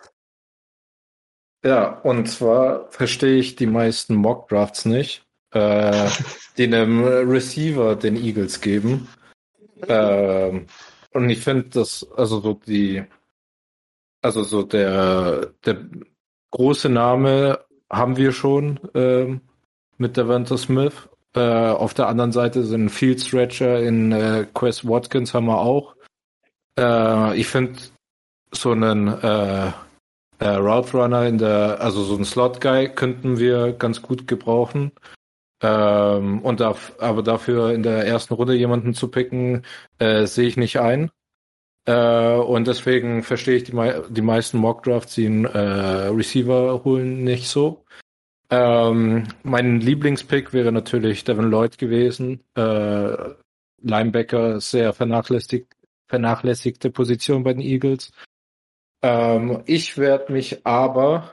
Ja, und zwar verstehe ich die meisten Mock Drafts nicht, äh, die einem Receiver den Eagles geben. Ähm, und ich finde das, also so die also so der, der große Name haben wir schon ähm, mit Devonta Smith. Äh, auf der anderen Seite sind Field Stretcher in äh, Quest Watkins haben wir auch. Äh, ich finde so einen äh, äh, Route Runner in der, also so einen Slot Guy könnten wir ganz gut gebrauchen. Ähm, und darf, aber dafür in der ersten Runde jemanden zu picken, äh, sehe ich nicht ein. Äh, und deswegen verstehe ich die, die meisten Mock-Drafts, die einen äh, Receiver holen, nicht so. Ähm, mein Lieblingspick wäre natürlich Devin Lloyd gewesen. Äh, Linebacker, sehr vernachlässigt, vernachlässigte Position bei den Eagles. Ähm, ich werde mich aber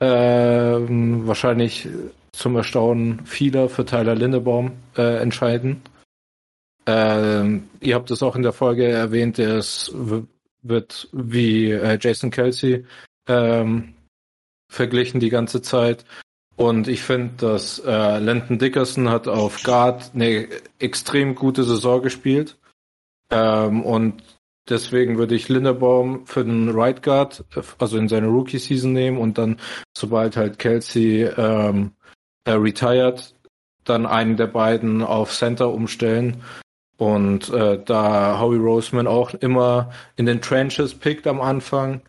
ähm, wahrscheinlich zum Erstaunen vieler für Tyler Lindebaum äh, entscheiden. Ähm, ihr habt es auch in der Folge erwähnt, der ist, wird wie äh, Jason Kelsey ähm, verglichen die ganze Zeit. Und ich finde, dass äh, Landon Dickerson hat auf Guard eine extrem gute Saison gespielt. Ähm, und deswegen würde ich Linderbaum für den Right Guard, also in seine Rookie-Season nehmen und dann, sobald halt Kelsey ähm, äh, retired, dann einen der beiden auf Center umstellen. Und äh, da Howie Roseman auch immer in den Trenches pickt am Anfang,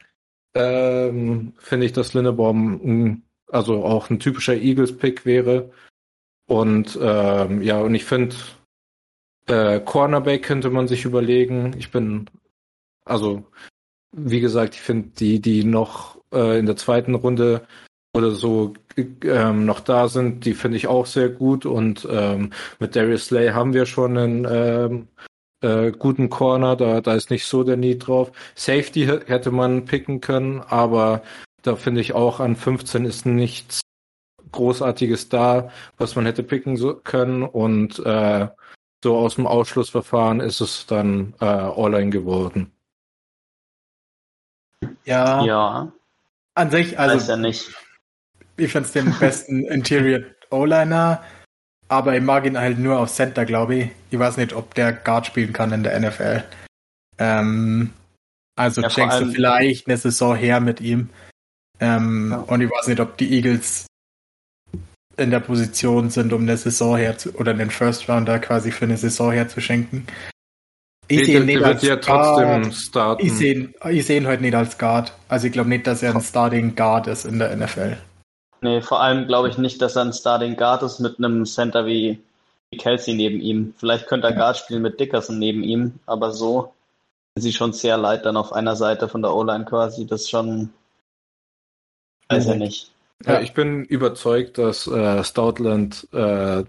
ähm, finde ich, dass Lindebaum also auch ein typischer Eagles-Pick wäre. Und ähm, ja, und ich finde, äh, Cornerback könnte man sich überlegen. Ich bin, also, wie gesagt, ich finde die, die noch äh, in der zweiten Runde oder so ähm, noch da sind, die finde ich auch sehr gut. Und ähm, mit Darius Slay haben wir schon einen ähm, äh, guten Corner, da, da ist nicht so der Need drauf. Safety hätte man picken können, aber da finde ich auch an 15 ist nichts Großartiges da, was man hätte picken so können. Und äh, so aus dem Ausschlussverfahren ist es dann äh, All-In geworden. Ja. Ja. An sich, also. Weiß ja nicht. Ich finde es den besten Interior O-Liner, aber ich mag ihn halt nur auf Center, glaube ich. Ich weiß nicht, ob der Guard spielen kann in der NFL. Ähm, also ja, schenkst du vielleicht eine Saison her mit ihm. Ähm, ja. Und ich weiß nicht, ob die Eagles in der Position sind, um eine Saison her zu, oder den First Rounder quasi für eine Saison herzuschenken. Ich sehe ihn nicht als ja trotzdem starten. Ich sehe ich seh ihn heute nicht als Guard. Also ich glaube nicht, dass er ein Starting Guard ist in der NFL. Nee, vor allem glaube ich nicht, dass er ein Starting Guard ist mit einem Center wie, wie Kelsey neben ihm. Vielleicht könnte er Guard spielen mit Dickerson neben ihm, aber so sind sie schon sehr leid dann auf einer Seite von der O-Line quasi. Das ist schon Weiß er nicht. Ja, ich bin überzeugt, dass äh, Stoutland äh,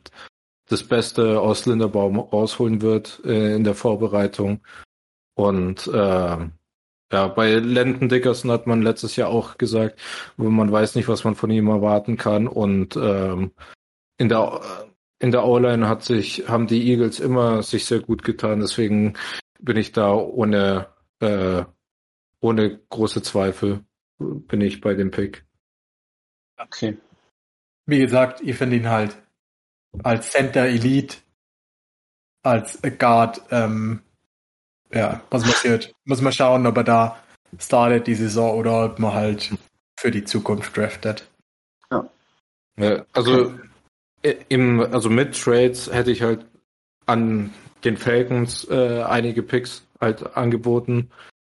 das Beste aus Linderbaum rausholen wird äh, in der Vorbereitung. Und äh, ja, bei Landon Dickerson hat man letztes Jahr auch gesagt, man weiß nicht, was man von ihm erwarten kann. Und ähm, in der in der O-Line hat sich haben die Eagles immer sich sehr gut getan. Deswegen bin ich da ohne äh, ohne große Zweifel bin ich bei dem Pick. Okay. Wie gesagt, ich finde ihn halt als Center Elite, als Guard, ähm, ja, was passiert? Muss man schauen, ob er da startet die Saison oder ob man halt für die Zukunft draftet. Ja. ja also im, also mit Trades hätte ich halt an den Falcons äh, einige Picks halt angeboten,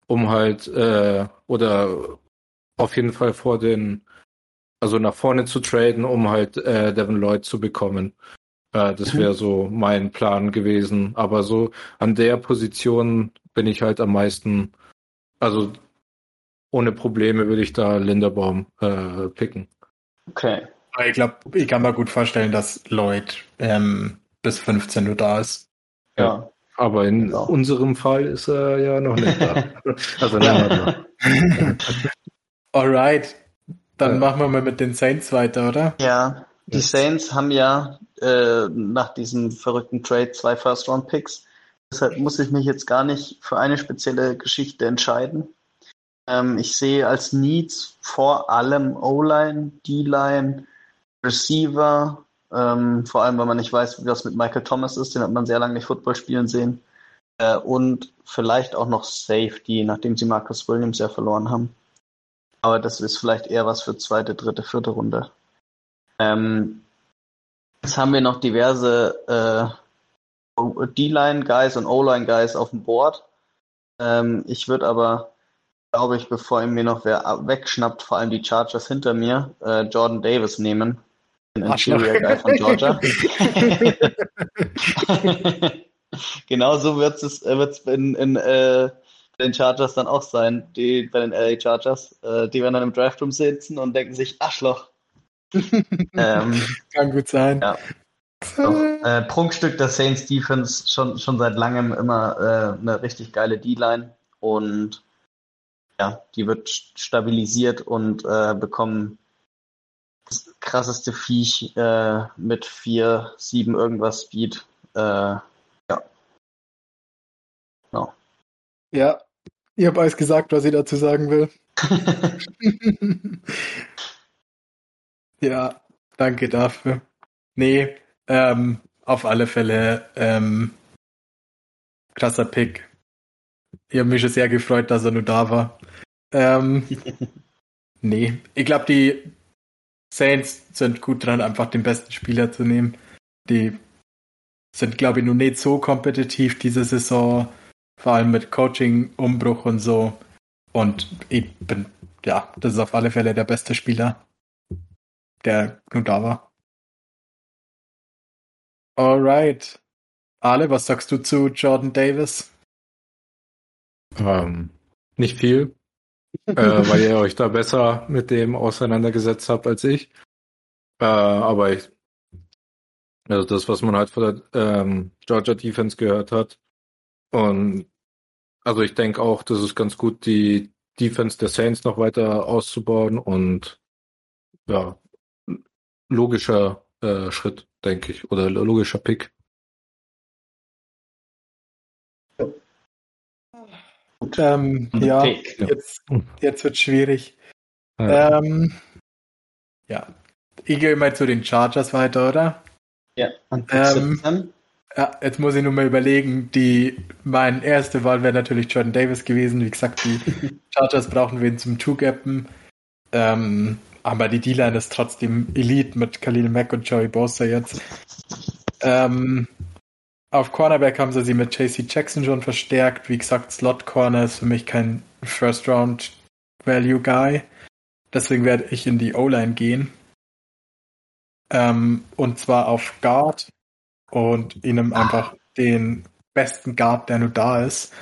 um halt äh, oder auf jeden Fall vor den also nach vorne zu traden, um halt äh, Devin Lloyd zu bekommen. Äh, das mhm. wäre so mein Plan gewesen. Aber so an der Position bin ich halt am meisten, also ohne Probleme würde ich da Linderbaum äh, picken. Okay. Ich glaube, ich kann mir gut vorstellen, dass Lloyd ähm, bis 15 Uhr da ist. Ja. ja. Aber in ja. unserem Fall ist er ja noch nicht da. also länger da. Alright. Dann ja. machen wir mal mit den Saints weiter, oder? Ja, die. Saints haben ja äh, nach diesem verrückten Trade zwei First-Round-Picks. Deshalb muss ich mich jetzt gar nicht für eine spezielle Geschichte entscheiden. Ähm, ich sehe als Needs vor allem O-Line, D-Line, Receiver, ähm, vor allem, weil man nicht weiß, wie das mit Michael Thomas ist, den hat man sehr lange nicht Football spielen sehen. Äh, und vielleicht auch noch Safety, nachdem sie Marcus Williams ja verloren haben. Aber das ist vielleicht eher was für zweite, dritte, vierte Runde. Ähm, jetzt haben wir noch diverse äh, D-Line-Guys und O-Line-Guys auf dem Board. Ähm, ich würde aber, glaube ich, bevor mir noch wer wegschnappt, vor allem die Chargers hinter mir, äh, Jordan Davis nehmen. Den Interior Guy von Georgia. genau so wird es wird's in, in äh, den Chargers dann auch sein, die bei den LA Chargers. Äh, die werden dann im Draftroom sitzen und denken sich, Arschloch. ähm, Kann gut sein. Ja. So, äh, Prunkstück der Saints Defense schon, schon seit langem immer äh, eine richtig geile D-Line und ja, die wird stabilisiert und äh, bekommen das krasseste Viech äh, mit 4, 7 irgendwas Speed. Äh, ja. No. Ja, ich habe alles gesagt, was ich dazu sagen will. ja, danke dafür. Nee, ähm, auf alle Fälle ähm, krasser Pick. Ich habe mich schon sehr gefreut, dass er nur da war. Ähm, nee, ich glaube, die Saints sind gut dran, einfach den besten Spieler zu nehmen. Die sind, glaube ich, nur nicht so kompetitiv diese Saison, vor allem mit Coaching, Umbruch und so. Und ich bin, ja, das ist auf alle Fälle der beste Spieler, der nur da war. Alright. Ale, was sagst du zu Jordan Davis? Ähm, nicht viel, äh, weil ihr euch da besser mit dem auseinandergesetzt habt als ich. Äh, aber ich, also das, was man halt von der ähm, Georgia Defense gehört hat. Und also ich denke auch, das ist ganz gut, die Defense der Saints noch weiter auszubauen und ja, logischer äh, Schritt, denke ich, oder logischer Pick. Ähm, ja, jetzt, jetzt wird schwierig. Ja. Ähm, ja. Ich gehe mal zu den Chargers weiter, oder? Ja, ähm, ja, jetzt muss ich nur mal überlegen, die, meine erste Wahl wäre natürlich Jordan Davis gewesen. Wie gesagt, die Chargers brauchen wen zum Two-Gappen. Ähm, aber die D-Line ist trotzdem Elite mit Khalil Mack und Joey Bosa jetzt. Ähm, auf Cornerback haben sie sie mit JC Jackson schon verstärkt. Wie gesagt, Slot Corner ist für mich kein First Round Value Guy. Deswegen werde ich in die O-Line gehen. Ähm, und zwar auf Guard und ihnen einfach den besten Guard, der nur da ist.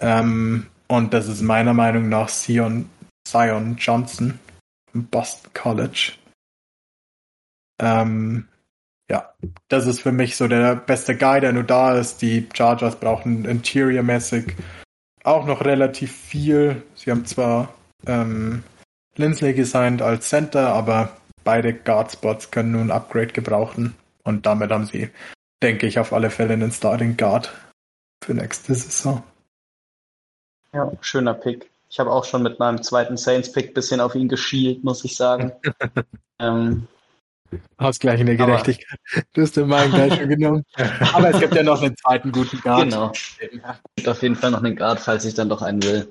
Ähm, und das ist meiner Meinung nach Sion, Zion Johnson vom Boston College. Ähm, ja, das ist für mich so der beste Guy, der nur da ist. Die Chargers brauchen Interior-mäßig auch noch relativ viel. Sie haben zwar ähm, Lindsley gesigned als Center, aber beide Guard-Spots können nun ein Upgrade gebrauchen. Und damit haben sie, denke ich, auf alle Fälle einen Starting Guard für nächste Saison. Ja, schöner Pick. Ich habe auch schon mit meinem zweiten Saints-Pick bisschen auf ihn geschielt, muss ich sagen. ähm, Ausgleichende Gerechtigkeit. Aber, du hast den meinen gleich schon genommen. Aber es gibt ja noch einen zweiten guten Guard. Genau. Es gibt auf jeden Fall noch einen Guard, falls ich dann doch einen will.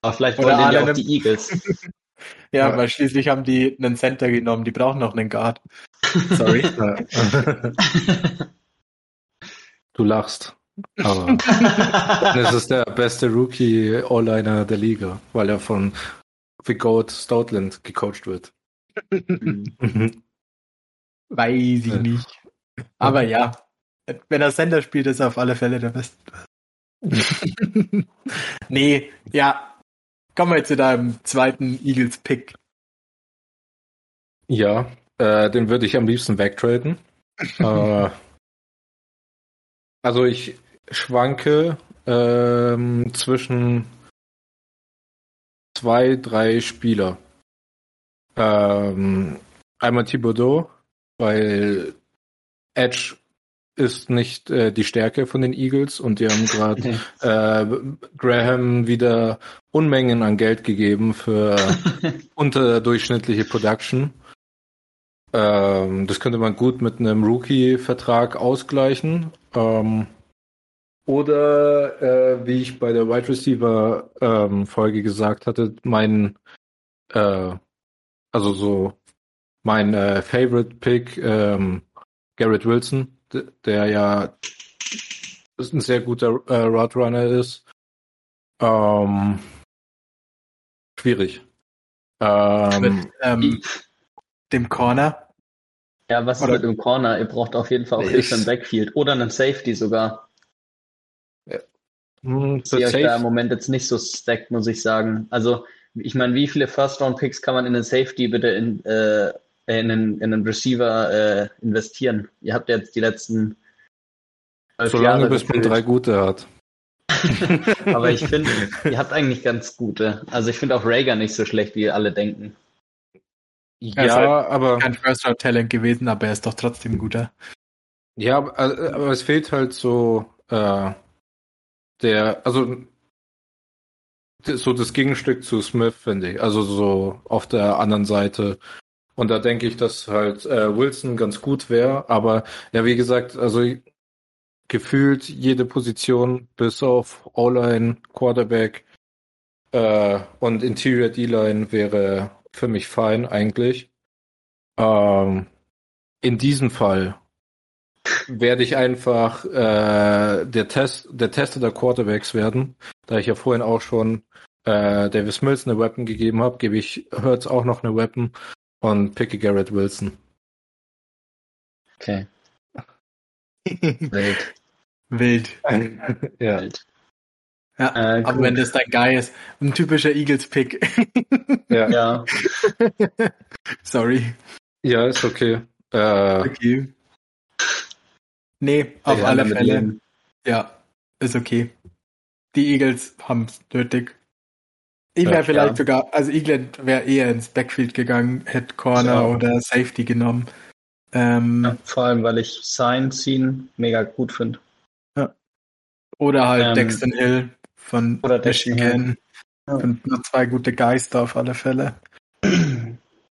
Aber vielleicht wollen ja auch die Eagles. ja, ja, weil schließlich haben die einen Center genommen. Die brauchen noch einen Guard. Sorry. du lachst. Aber das ist der beste Rookie All-Liner der Liga, weil er von The Goat Stoutland gecoacht wird. Weiß ich ja. nicht. Aber ja, wenn er Sender spielt, ist er auf alle Fälle der Beste. nee, ja. Kommen wir zu deinem zweiten Eagles-Pick. Ja, äh, den würde ich am liebsten wegtraden. äh, also ich schwanke ähm, zwischen zwei, drei Spieler. Ähm, einmal Thibodeau, weil Edge ist nicht äh, die Stärke von den Eagles und die haben gerade äh, Graham wieder Unmengen an Geld gegeben für unterdurchschnittliche Production. Ähm, das könnte man gut mit einem Rookie-Vertrag ausgleichen. Ähm, oder äh, wie ich bei der Wide Receiver ähm, Folge gesagt hatte, mein äh, also so mein äh, Favorite Pick, ähm, Garrett Wilson, der ja ein sehr guter äh, Roadrunner ist. Ähm, schwierig. Ähm, Mit ähm, dem Corner. Ja, was ist mit dem Corner? Ihr braucht auf jeden Fall auch Hilfe im Backfield oder einen Safety sogar. Ja. Hm, ich da im Moment jetzt nicht so stacked, muss ich sagen. Also, ich meine, wie viele First-Round-Picks kann man in einen Safety bitte in, äh, in, einen, in einen Receiver äh, investieren? Ihr habt jetzt die letzten Solange Jahre bis man drei gute hat. Aber ich finde, ihr habt eigentlich ganz gute. Also ich finde auch Rager nicht so schlecht, wie alle denken. Ja, ja halt aber. Kein First-Round-Talent gewesen, aber er ist doch trotzdem guter. Ja, aber, aber es fehlt halt so äh, der, also so das Gegenstück zu Smith, finde ich. Also so auf der anderen Seite. Und da denke ich, dass halt äh, Wilson ganz gut wäre. Aber ja, wie gesagt, also gefühlt jede Position bis auf O-Line, Quarterback äh, und Interior D-Line wäre für mich fein eigentlich. Ähm, in diesem Fall werde ich einfach äh, der Test der Tester der Quarterbacks werden, da ich ja vorhin auch schon äh, Davis Mills eine Weapon gegeben habe, gebe ich Hurts auch noch eine Weapon und picke Garrett Wilson. Okay. Wild. Wild. ja. Wild. Ja, äh, aber wenn das dein Guy ist, ein typischer Eagles-Pick. ja. ja. Sorry. Ja, ist okay. Äh, okay. Nee, auf alle Fälle. Leben. Ja, ist okay. Die Eagles haben es nötig. Ich wäre ja, vielleicht ja. sogar, also England wäre eher ins Backfield gegangen, hätte Corner ja. oder Safety genommen. Ähm, vor allem, weil ich Sign ziehen mega gut finde. Oder halt ähm, Dexton Hill von oder Michigan. Ja. Und nur zwei gute Geister auf alle Fälle.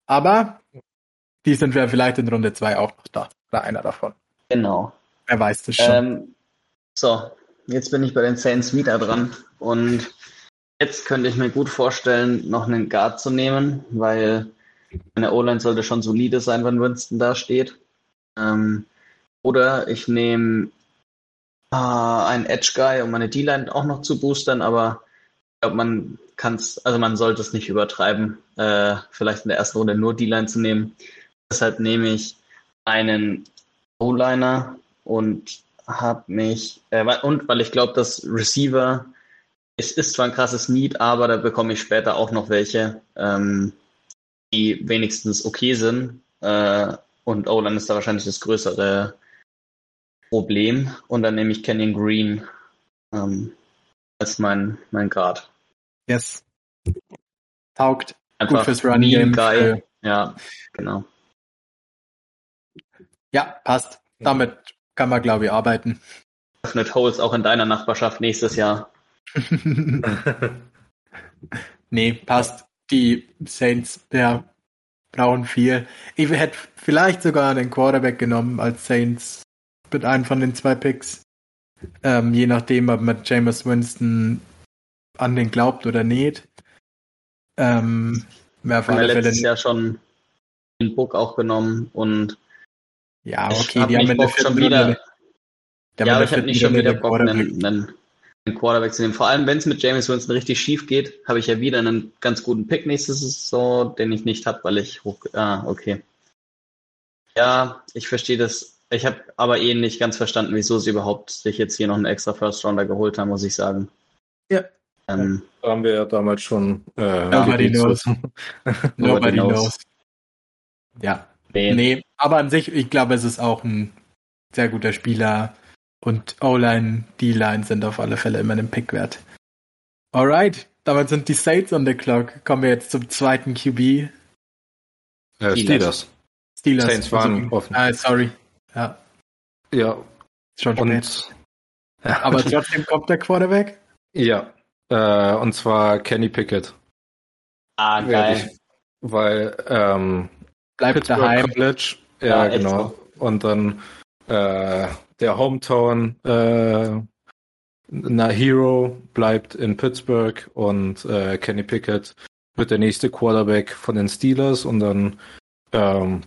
Aber die sind wir vielleicht in Runde zwei auch noch da. Oder einer davon. Genau. Wer weiß das schon. Ähm, so, jetzt bin ich bei den Saints wieder dran. Und jetzt könnte ich mir gut vorstellen, noch einen Guard zu nehmen, weil meine O-Line sollte schon solide sein, wenn Winston da steht. Ähm, oder ich nehme äh, einen Edge Guy, um meine D-Line auch noch zu boostern, aber ich glaube, man kann es, also man sollte es nicht übertreiben, äh, vielleicht in der ersten Runde nur D-Line zu nehmen. Deshalb nehme ich einen O-Liner und habe mich, äh, und weil ich glaube, dass Receiver, es ist zwar ein krasses Need, aber da bekomme ich später auch noch welche, ähm, die wenigstens okay sind. Äh, und O-Line ist da wahrscheinlich das größere Problem. Und dann nehme ich Canyon Green ähm, als mein, mein Grad. Yes. Taugt. Einfach Gut fürs Running Game. Geil. Ja, genau. Ja, passt. Damit kann man, glaube ich, arbeiten. Öffnet Holes auch in deiner Nachbarschaft nächstes Jahr. nee, passt. Die Saints, ja, brauchen viel. Ich hätte vielleicht sogar den Quarterback genommen als Saints mit einem von den zwei Picks. Ähm, je nachdem, ob man Jameis Winston an den glaubt oder nicht. Ähm, mehr auf alle Fälle. ja schon den Book auch genommen und ja, okay, die haben der schon wieder. Ja, aber ich habe nicht schon wieder Bock, einen, einen, einen, Quarterback zu nehmen. Vor allem, wenn es mit James Winston richtig schief geht, habe ich ja wieder einen ganz guten Pick nächstes Saison, den ich nicht habe, weil ich hoch. Ah, okay. Ja, ich verstehe das ich habe aber eh nicht ganz verstanden, wieso sie überhaupt sich jetzt hier noch einen extra First Rounder geholt haben, muss ich sagen. Ja. Ähm, da haben wir ja damals schon. Äh, Nobody knows. Nobody knows. Ja. Nee. nee, aber an sich, ich glaube, es ist auch ein sehr guter Spieler und O-Line, D-Line sind auf alle Fälle immer einen Pick wert. Alright, damit sind die Saints on the clock. Kommen wir jetzt zum zweiten QB. Äh, Steelers. Steelers. Saints waren also, offen. Ah, sorry. Ja. Ja. Schon spät. Und, ja. Aber trotzdem kommt der Quarterback? Ja. Äh, und zwar Kenny Pickett. Ah, geil. Ich, weil ähm, bleibt Pittsburgh daheim. College, ja, ja genau. So. Und dann äh, der Hometown äh, na Hero bleibt in Pittsburgh und äh, Kenny Pickett wird der nächste Quarterback von den Steelers und dann ähm,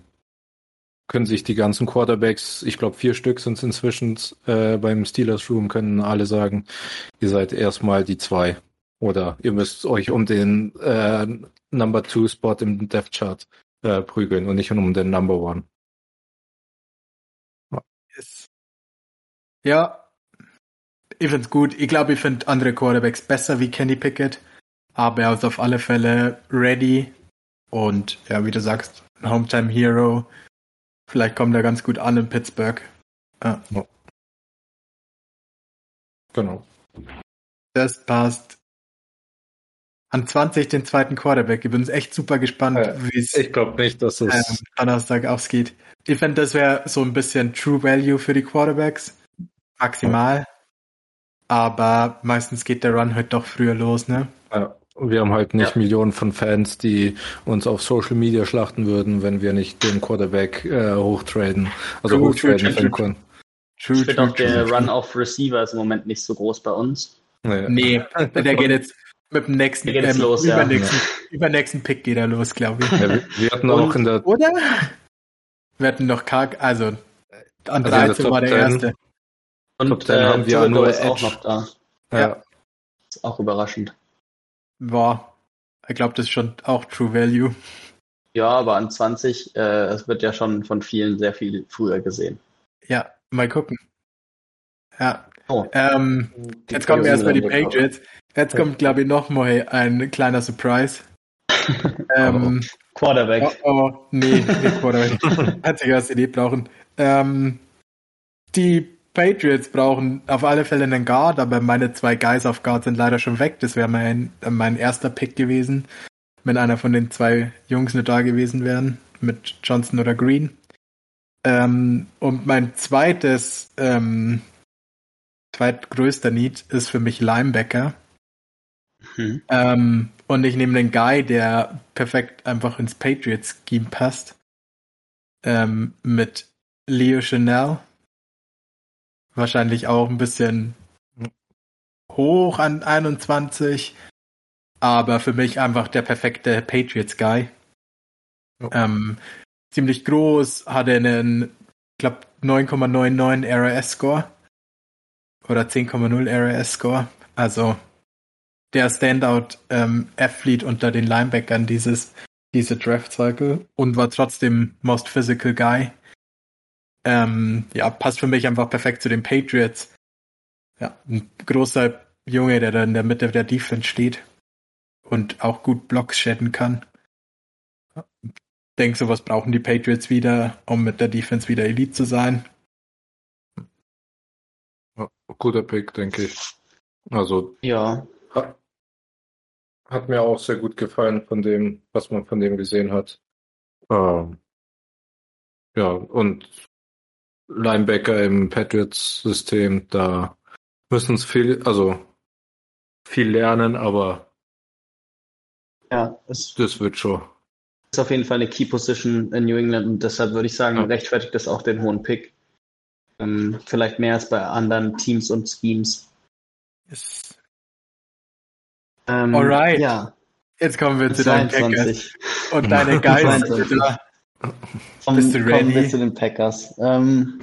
können sich die ganzen Quarterbacks, ich glaube vier Stück sind es inzwischen äh, beim Steelers Room, können alle sagen, ihr seid erstmal die zwei. Oder ihr müsst euch um den äh, Number Two Spot im Death Chart äh, prügeln und nicht um den Number One. Yes. Ja, ich find's gut. Ich glaube, ich finde andere Quarterbacks besser wie Kenny Pickett, aber er ist auf alle Fälle ready und ja, wie du sagst, ein Hometime Hero. Vielleicht kommt er ganz gut an in Pittsburgh. Ja. Genau. Das passt. An 20 den zweiten Quarterback. Ich bin echt super gespannt, Ja, wie es Ich glaube nicht, dass es. ähm, Donnerstag ausgeht. Ich fände, das wäre so ein bisschen True Value für die Quarterbacks. Maximal. Aber meistens geht der Run halt doch früher los, ne? Ja, wir haben halt nicht Ja. Millionen von Fans, die uns auf Social Media schlachten würden, wenn wir nicht den Quarterback äh, hochtraden. Also True, hochtraden true, für true, Ich finde auch der Run auf Receiver ist im Moment nicht so groß bei uns. Nee. Nee, der geht jetzt mit dem nächsten, geht jetzt los, ja. übernächsten, übernächsten Pick geht er los, glaube ich. Ja, wir, wir hatten Und- auch in der Oder? Wir hatten noch Karg, also an Also in der 13 war der 10. erste. Und Top 10 haben wir nur ist auch Edge. noch da. ja, Ist auch überraschend. War, ich glaube, das ist schon auch True Value. Ja, aber an 20, äh, es wird ja schon von vielen sehr viel früher gesehen. Ja, mal gucken. Ja, Oh, ähm, jetzt kommen erstmal die Patriots-. Jetzt kommt, glaube ich, noch mal ein kleiner Surprise. ähm, Quarterback. oh, oh, nee, nicht Quarterback. Einzige, was sie die brauchen. Ähm, die Patriots brauchen auf alle Fälle einen Guard, aber meine zwei Guys auf Guard sind leider schon weg. Das wäre mein, mein erster Pick gewesen, wenn einer von den zwei Jungs nicht da gewesen wären, mit Johnson oder Green. Ähm, und mein zweites, ähm, zweitgrößter Need ist für mich Linebacker. Hm. Ähm, und ich nehme den Guy, der perfekt einfach ins Patriots-Scheme passt. Ähm, mit Leo Chanel. Wahrscheinlich auch ein bisschen hoch an 21. Aber für mich einfach der perfekte Patriots-Guy. Ja. Ähm, ziemlich groß, hatte einen, ich glaube, 9,99 RAS-Score. Oder 10,0 RAS-Score. Also der Standout ähm, Athlete unter den Linebackern dieses diese Draft Cycle und war trotzdem most physical guy. Ähm, ja, passt für mich einfach perfekt zu den Patriots. Ja, ein großer Junge, der da in der Mitte der Defense steht und auch gut Blocks shedden kann. Denk, sowas brauchen die Patriots wieder, um mit der Defense wieder Elite zu sein. Ja, guter Pick, denke ich. Also Ja, ha- hat mir auch sehr gut gefallen von dem, was man von dem gesehen hat. Ähm, ja, und Linebacker im Patriots-System, da müssen es viel, also viel lernen, aber ja, es das wird schon. ist auf jeden Fall eine Key Position in New England und deshalb würde ich sagen, Ja. rechtfertigt das auch den hohen Pick. Ähm, vielleicht mehr als bei anderen Teams und Schemes. Yes. Ähm, Alright. Ja, Jetzt kommen wir zu deinen Packers 22. und deine Guys. 22. Kommen, Bist du kommen ready? wir zu den Packers. Ähm,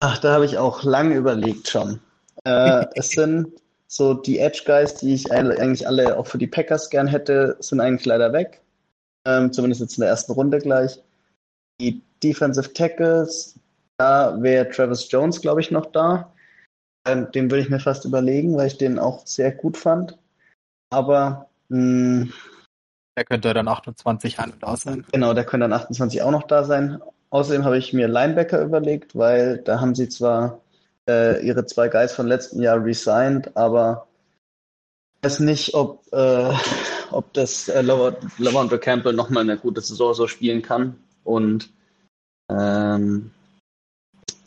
ach, da habe ich auch lange überlegt schon. Äh, es sind so die Edge Guys, die ich eigentlich alle auch für die Packers gern hätte, sind eigentlich leider weg. Ähm, zumindest jetzt in der ersten Runde gleich. Die Defensive Tackles, da wäre Travis Jones, glaube ich, noch da. Ähm, den würde ich mir fast überlegen, weil ich den auch sehr gut fand. Aber mh, Der könnte dann 28 an und aus sein. Genau, der könnte dann 28 auch noch da sein. Außerdem habe ich mir Linebacker überlegt, weil da haben sie zwar äh, ihre zwei Guys von letzten Jahr resigned, aber ich weiß nicht, ob, äh, ob das äh, Lav- Lavondre Campbell nochmal eine gute Saison so spielen kann. Und ähm,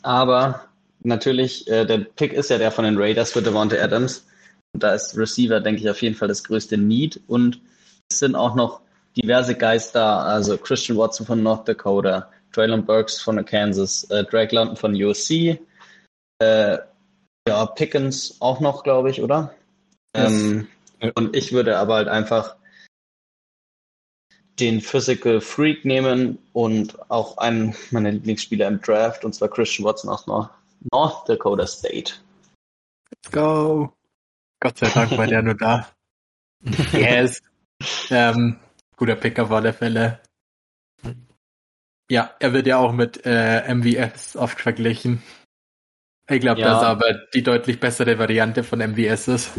aber natürlich, äh, der Pick ist ja der von den Raiders für Devonta Adams. Und da ist Receiver, denke ich, auf jeden Fall das größte Need. Und es sind auch noch diverse Guys da, also Christian Watson von North Dakota, Traylon Burks von Kansas, äh, Drake London von USC, äh, ja, Pickens auch noch, glaube ich, oder? Yes. Ähm, Ja. Und ich würde aber halt einfach den Physical Freak nehmen und auch einen meiner Lieblingsspieler im Draft, und zwar Christian Watson aus North, North Dakota State. Let's go. Gott sei Dank war der nur da. Yes. Ähm, guter Pick auf alle Fälle. Ja, er wird ja auch mit äh, MVS oft verglichen. Ich glaube, ja. dass er aber die deutlich bessere Variante von MVS ist.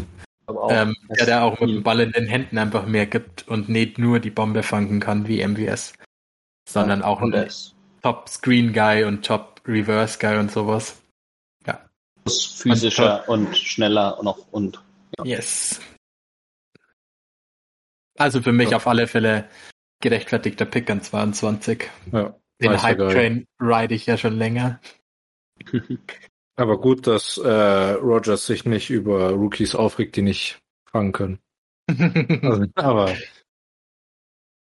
Auch, ähm, der da auch mit dem Ball in den Händen einfach mehr gibt und nicht nur die Bombe fangen kann wie MVS, sondern auch ein Top Screen Guy und Top Reverse Guy und sowas. Ja. Physischer und, und schneller noch und. Ja. Yes. Also für mich ja. auf alle Fälle gerechtfertigter Pick an 22. Ja, Den Hype Train ride ich ja schon länger. Aber gut, dass äh, Rogers sich nicht über Rookies aufregt, die nicht fangen können. also, aber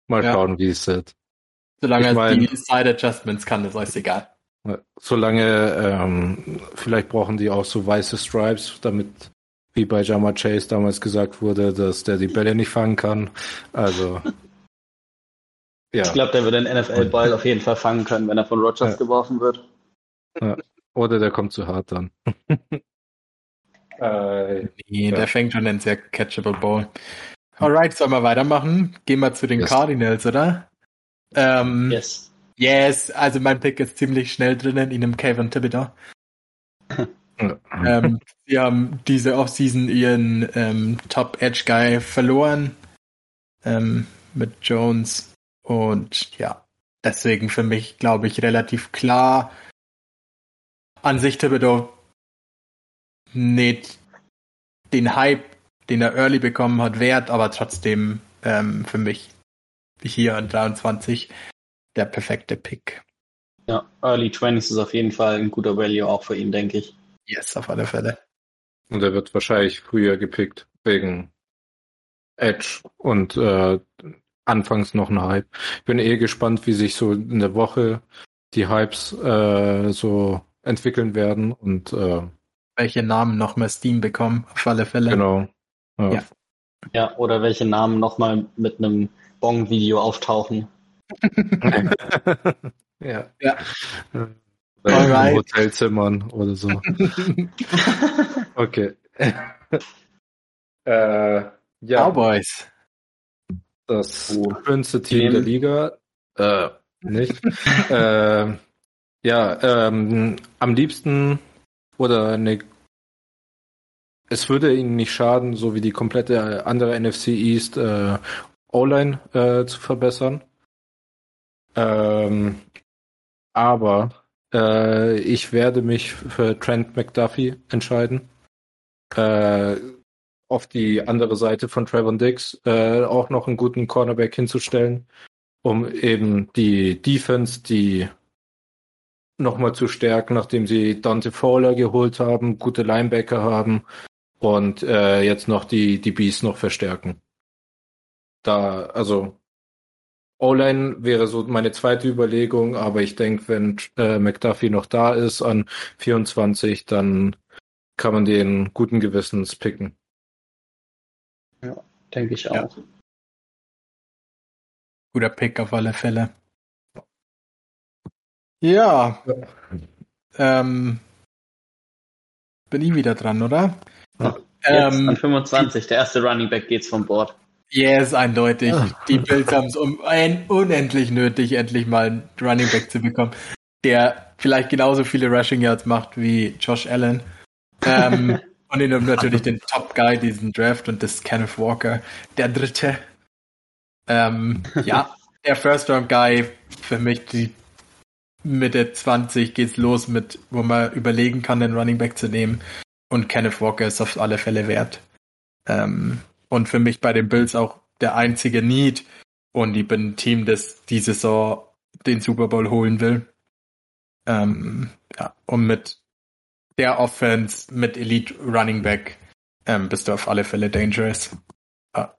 mal ja. schauen, wie es ist. Solange ich mein, die Side Adjustments kann, ist euch egal. Solange, ähm, vielleicht brauchen die auch so weiße Stripes, damit, wie bei Jama Chase damals gesagt wurde, dass der die Bälle nicht fangen kann. Also. ja. Ich glaube, der wird den NFL-Ball auf jeden Fall fangen können, wenn er von Rogers ja. geworfen wird. Ja. Oder der kommt zu hart dann. äh, nee, ja. der fängt schon den sehr catchable Ball. Alright, sollen wir weitermachen? Gehen wir zu den yes. Cardinals, oder? Ähm, yes. Yes, also mein Pick ist ziemlich schnell drinnen in dem Kevin Thibodeau. ähm, sie haben diese Offseason ihren ähm, Top Edge Guy verloren ähm, mit Jones und ja, deswegen für mich glaube ich relativ klar, an sich Thibodeau nicht den Hype, den er early bekommen hat, wert, aber trotzdem ähm, für mich hier an 23 der perfekte Pick. Ja, Early 20s ist auf jeden Fall ein guter Value auch für ihn, denke ich. Yes, auf alle Fälle. Und er wird wahrscheinlich früher gepickt wegen Edge und äh, anfangs noch ein Hype. Ich bin eh gespannt, wie sich so in der Woche die Hypes äh, so entwickeln werden und äh, welche Namen noch mehr Steam bekommen, auf alle Fälle. Genau. Ja, ja. ja oder welche Namen nochmal mit einem Bong-Video auftauchen. ja. ja. Alright. Hotelzimmern oder so. okay. äh, ja. Cowboys. Das oh. schönste Team der Liga. Äh, nicht. äh, ja, ähm, am liebsten oder ne, es würde ihnen nicht schaden, so wie die komplette andere NFC East äh, O-Line äh, zu verbessern. Ähm, aber äh, ich werde mich für Trent McDuffie entscheiden. Äh, auf die andere Seite von Trevor Dix äh, auch noch einen guten Cornerback hinzustellen, um eben die Defense, die nochmal zu stärken, nachdem sie Dante Fowler geholt haben, gute Linebacker haben und äh, jetzt noch die, die Bees noch verstärken. Da, also O-Line wäre so meine zweite Überlegung, aber ich denke, wenn äh, McDuffie noch da ist an 24, dann kann man den guten Gewissens picken. Ja, denke ich auch. Ja. Guter Pick auf alle Fälle. Ja. Ähm, bin ich wieder dran, oder? Ja. Ähm, an 25, der erste Running Back geht's vom Board. Yes, eindeutig. Die Bills haben es um ein unendlich nötig, endlich mal einen Running Back zu bekommen, der vielleicht genauso viele Rushing Yards macht wie Josh Allen. Ähm, und ihn natürlich den Top Guy diesen Draft und das Kenneth Walker, der dritte. Ähm, ja, der First Round Guy für mich die Mitte 20 geht's los mit, wo man überlegen kann, den Running Back zu nehmen. Und Kenneth Walker ist auf alle Fälle wert. Ähm, und für mich bei den Bills auch der einzige Need. Und ich bin ein Team, das diese Saison den Super Bowl holen will. Ähm, ja, und mit der Offense, mit Elite Running Back, ähm, bist du auf alle Fälle dangerous. Ja.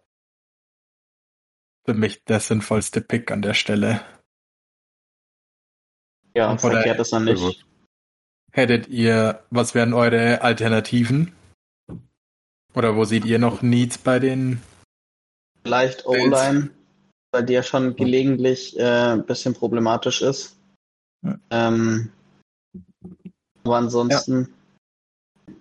Für mich der sinnvollste Pick an der Stelle. Ja, verkehrt ist er nicht. Hättet ihr, was wären eure Alternativen? Oder wo seht ihr noch Needs bei den? Vielleicht O-Line, bei der schon gelegentlich äh, ein bisschen problematisch ist. Ja. Ähm, aber ansonsten,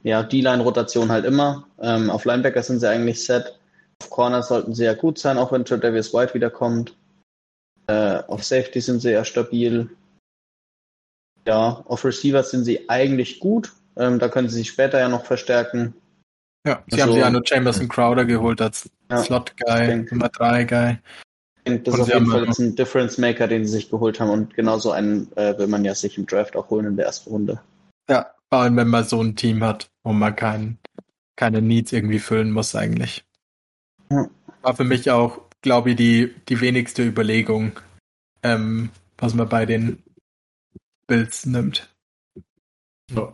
ja, ja D-Line-Rotation halt immer. Ähm, auf Linebacker sind sie eigentlich set. Auf Corner sollten sie ja gut sein, auch wenn Davis White wiederkommt. Äh, auf Safety sind sie ja stabil. Ja, auf Receiver sind sie eigentlich gut. Ähm, da können sie sich später ja noch verstärken. Ja, sie also, haben sich ja nur Jamerson Crowder geholt als ja, Slot-Guy, Nummer 3-Guy. Das ist auf jeden Fall ein Difference Maker, den sie sich geholt haben und genauso einen äh, will man ja sich im Draft auch holen in der ersten Runde. Ja, vor allem wenn man so ein Team hat, wo man kein, keine Needs irgendwie füllen muss eigentlich. Ja. War für mich auch, glaube ich, die, die wenigste Überlegung, ähm, was man bei den Bills nimmt. Ja.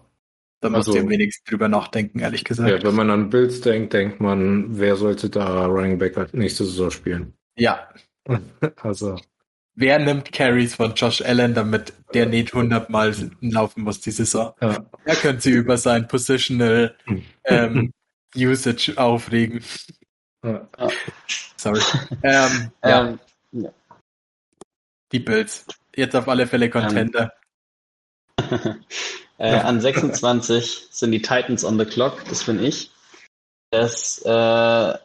Da also, musst du am wenigsten drüber nachdenken, ehrlich gesagt. Ja, wenn man an Bills denkt, denkt man, wer sollte da Running Back nächste Saison spielen? Ja. also. Wer nimmt Carries von Josh Allen, damit der nicht 100 Mal laufen muss die Saison? Ja. Er könnte sie über sein Positional ähm, Usage aufregen. Ja. Sorry. Ähm, ja. Ähm, die Bills. Jetzt auf alle Fälle Contender. äh, an 26 sind die Titans on the clock, das bin ich. Das, äh,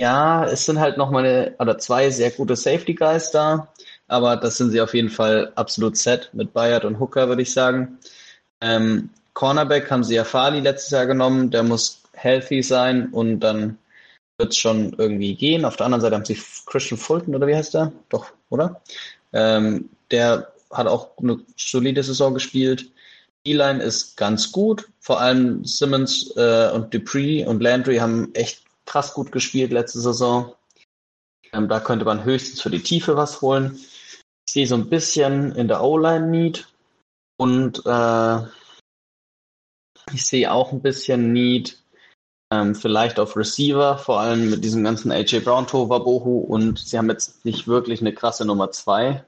ja, es sind halt noch meine, oder zwei sehr gute Safety Guys da, aber das sind sie auf jeden Fall absolut set mit Bayard und Hooker, würde ich sagen. Ähm, Cornerback haben sie ja Fali letztes Jahr genommen, der muss healthy sein und dann wird es schon irgendwie gehen. Auf der anderen Seite haben sie Christian Fulton, oder wie heißt der? Doch, oder? Ähm, der hat auch eine solide Saison gespielt. E-Line ist ganz gut. Vor allem Simmons äh, und Dupree und Landry haben echt krass gut gespielt letzte Saison. Ähm, da könnte man höchstens für die Tiefe was holen. Ich sehe so ein bisschen in der O-Line Need und äh, ich sehe auch ein bisschen Need ähm, vielleicht auf Receiver, vor allem mit diesem ganzen AJ Brown, Tova Bohu und sie haben jetzt nicht wirklich eine krasse Nummer 2.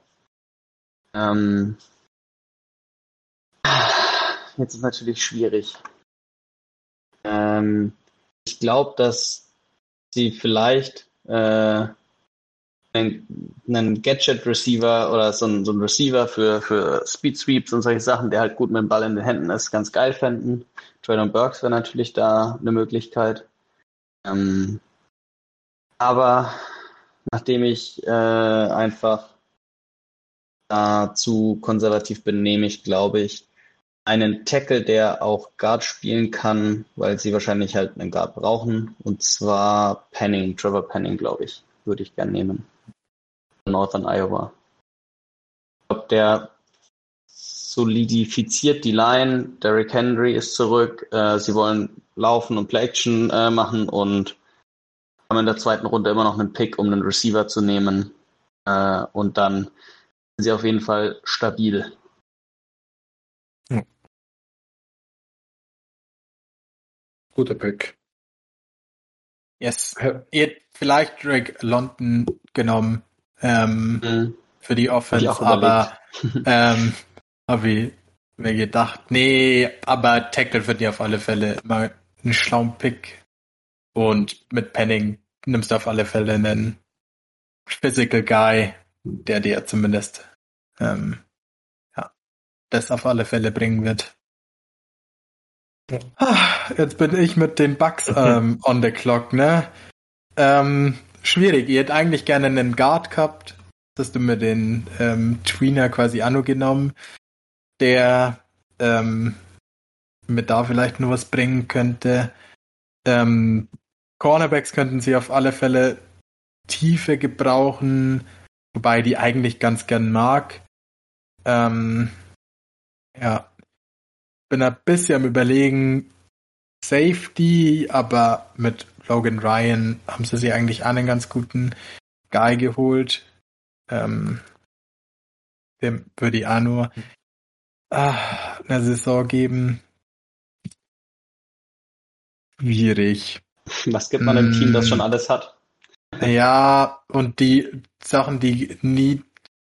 Ähm, jetzt ist natürlich schwierig. Ähm, ich glaube, dass sie vielleicht äh, einen, Gadget-Receiver oder so ein, so ein Receiver für, für Speed Sweeps und solche Sachen, der halt gut mit dem Ball in den Händen ist, ganz geil fänden. Traylon Burks wäre natürlich da eine Möglichkeit. Ähm, aber nachdem ich äh, einfach da zu konservativ bin, nehme ich, glaube ich, einen Tackle, der auch Guard spielen kann, weil sie wahrscheinlich halt einen Guard brauchen. Und zwar Penning, Trevor Penning, glaube ich, würde ich gern nehmen. Northern Iowa. Ich glaube, der solidifiziert die Line. Derrick Henry ist zurück. Äh, sie wollen laufen und Play-Action äh, machen und haben in der zweiten Runde immer noch einen Pick, um einen Receiver zu nehmen. Äh, und dann sind sie auf jeden Fall stabil. Guter Pick. Yes. Ihr vielleicht Drake London genommen ähm, mhm. für die Offense, aber ähm, habe ich mir gedacht, nee, aber Tackle wird dir auf alle Fälle mal einen schlauen Pick und mit Penning nimmst du auf alle Fälle einen Physical Guy, der dir zumindest ähm, ja, das auf alle Fälle bringen wird. Jetzt bin ich mit den Bugs ähm, on the clock, ne? Ähm, schwierig. Ihr hättet eigentlich gerne einen Guard gehabt. Hast du mir den ähm, Tweener quasi angenommen, der ähm, mir da vielleicht nur was bringen könnte. Ähm, Cornerbacks könnten sie auf alle Fälle Tiefe gebrauchen, wobei die eigentlich ganz gern mag. Ähm, ja, bin ein bisschen am überlegen, Safety, aber mit Logan Ryan haben sie sich eigentlich einen ganz guten Guy geholt. Ähm, dem würde ich auch nur ah, eine Saison geben. Schwierig. Was gibt man hm. im Team, das schon alles hat? Ja, und die Sachen, die nie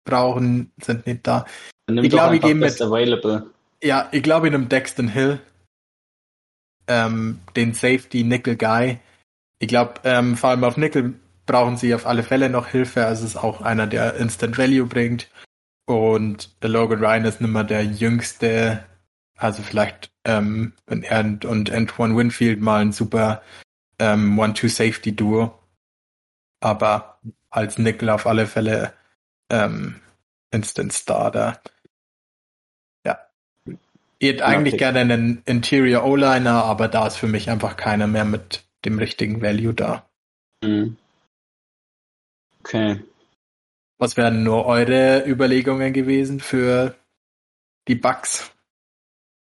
brauchen, sind nicht da. ich glaube, ich gehe mit. Available. Ja, ich glaube in einem Dexton Hill, ähm, den Safety Nickel Guy. Ich glaube, ähm, vor allem auf Nickel brauchen sie auf alle Fälle noch Hilfe. Also es ist auch einer, der Instant Value bringt. Und Logan Ryan ist nicht mehr der jüngste. Also vielleicht, ähm, wenn er und, und Antoine Winfield mal ein super ähm, One-Two-Safety-Duo. Aber als Nickel auf alle Fälle ähm, Instant Starter. Ja. Ihr hättet eigentlich okay. gerne einen Interior O-Liner, aber da ist für mich einfach keiner mehr mit dem richtigen Value da. Mhm. Okay. Was wären nur eure Überlegungen gewesen für die Bugs?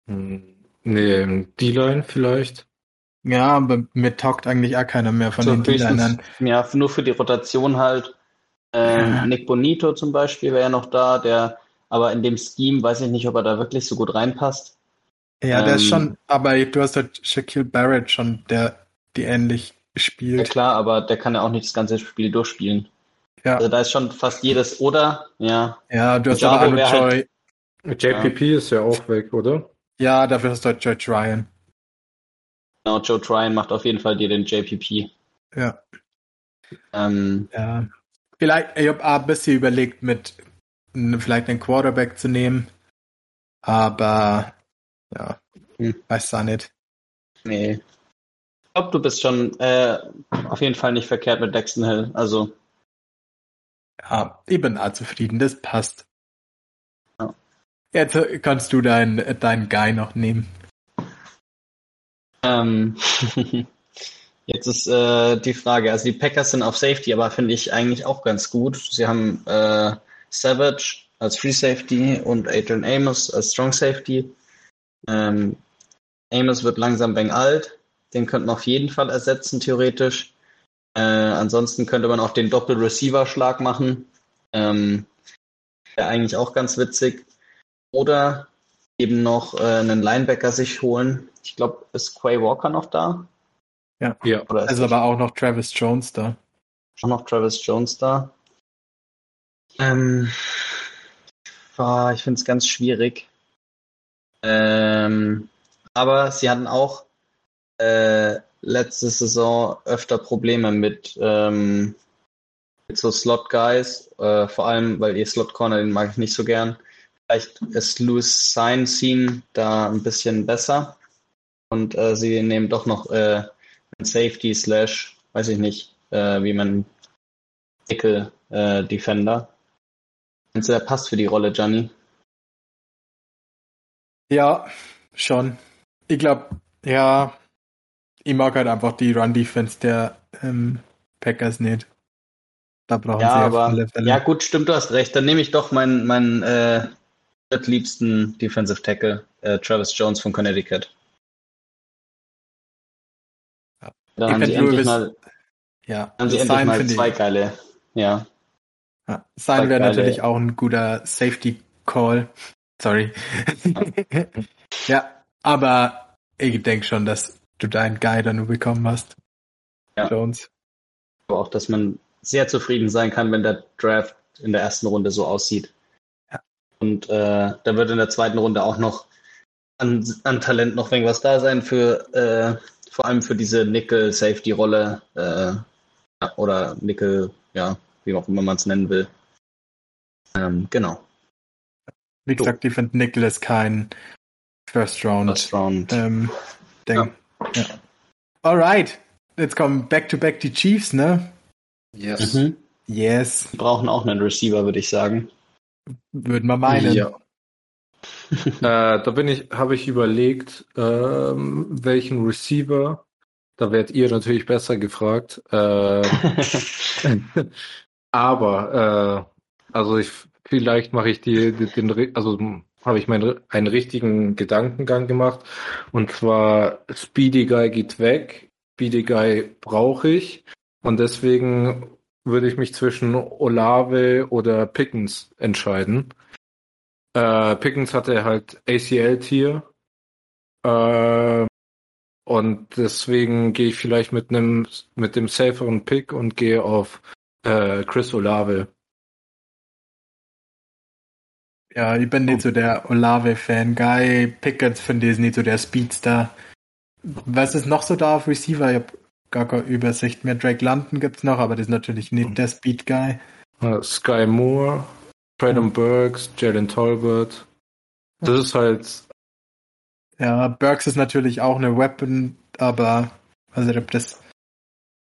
Hm, nee, D-Line vielleicht. Ja, aber mir taugt eigentlich auch keiner mehr von so den D-Linern. Ja, nur für die Rotation halt. Ähm, ja. Nick Bonito zum Beispiel wäre ja noch da, der aber in dem Scheme weiß ich nicht, ob er da wirklich so gut reinpasst. Ja, der ähm, ist schon, aber du hast halt Shaquille Barrett schon, der die ähnlich spielt. Ja klar, aber der kann ja auch nicht das ganze Spiel durchspielen. Ja. Also da ist schon fast jedes oder, ja. Ja, du hast aber Joy. Halt, JPP ja. ist ja auch weg, oder? Ja, dafür hast du halt Joe Tryon. Genau, Joe Tryon macht auf jeden Fall dir den JPP. Ja. Ähm, ja. Vielleicht, ich habe ein bisschen überlegt, mit vielleicht einen Quarterback zu nehmen. Aber ja, hm. weiß auch nicht. Nee. Ich glaube, du bist schon äh, auf jeden Fall nicht verkehrt mit Dexton Hill. Also. Ja, ich bin auch zufrieden, das passt. Ja. Jetzt kannst du deinen dein Guy noch nehmen. Ähm, jetzt ist äh, die Frage, also die Packers sind auf Safety, aber finde ich eigentlich auch ganz gut. Sie haben äh, Savage als Free Safety und Adrian Amos als Strong Safety. Ähm, Amos wird langsam bang alt, den könnte man auf jeden Fall ersetzen, theoretisch. Äh, ansonsten könnte man auch den Doppel-Receiver-Schlag machen. Ähm, Wäre eigentlich auch ganz witzig. Oder eben noch äh, einen Linebacker sich holen. Ich glaube, ist Quay Walker noch da? Ja, ja. Oder ist also aber auch noch Travis Jones da. Auch noch Travis Jones da. Ähm, boah, ich finde es ganz schwierig. Ähm, aber sie hatten auch äh, letzte Saison öfter Probleme mit, ähm, mit so Slot-Guys, äh, vor allem, weil ihr Slot-Corner, den mag ich nicht so gern. Vielleicht ist Louis Sign da ein bisschen besser. Und äh, sie nehmen doch noch äh, einen Safety slash, weiß ich nicht, äh, wie man Nickel äh, Defender. Meinst du, der passt für die Rolle, Gianni? Ja, schon. Ich glaube, ja, ich mag halt einfach die Run-Defense der ähm, Packers nicht. Da brauchen ja, sie aber, alle Fälle. Ja, gut, stimmt, du hast recht. Dann nehme ich doch meinen mein, äh, drittliebsten Defensive Tackle, äh, Travis Jones von Connecticut. Ja. Da haben sie endlich mal, ja, haben sie endlich mal zwei ich. geile, ja. Ja Sein wäre natürlich auch ein guter Safety Call. Sorry. Ja. ja, aber ich denke schon, dass du deinen Guy dann nur bekommen hast. Ja. Jones. Aber auch, dass man sehr zufrieden sein kann, wenn der Draft in der ersten Runde so aussieht. Und äh, da wird in der zweiten Runde auch noch an, an Talent noch irgendwas da sein für äh, vor allem für diese Nickel-Safety-Rolle äh, oder Nickel, ja, wie auch immer man es nennen will. Ähm, genau. Wie gesagt, so. ich finde Nickel ist kein First Round. First Round. Ähm, Ding. Ja. ja. Alright. Jetzt kommen back-to-back -back die Chiefs, ne? Yes. Mhm. Yes. Die brauchen auch einen Receiver, würde ich sagen. Würden wir meinen. Ja. äh, da bin ich, habe ich überlegt, ähm, welchen Receiver. Da werdet ihr natürlich besser gefragt. Äh, aber äh, also ich vielleicht mache ich die, den, den also habe ich meinen einen richtigen Gedankengang gemacht und zwar Speedy Guy geht weg, Speedy Guy brauche ich und deswegen würde ich mich zwischen Olave oder Pickens entscheiden. Äh, Pickens hatte halt ACL-Tier. Äh, und deswegen gehe ich vielleicht mit einem mit dem saferen Pick und gehe auf äh, Chris Olave. Ja, ich bin nicht so der Olave-Fan. Guy Pickens finde ich nicht so der Speedster. Was ist noch so da auf Receiver? Ich habe gar keine Übersicht mehr. Drake London gibt's noch, aber das ist natürlich nicht der Speed Guy. Uh, Sky Moore, Braden mhm. Burks, Jalen Tolbert. Das ist halt. Ja, Burks ist natürlich auch eine Weapon, aber also ob das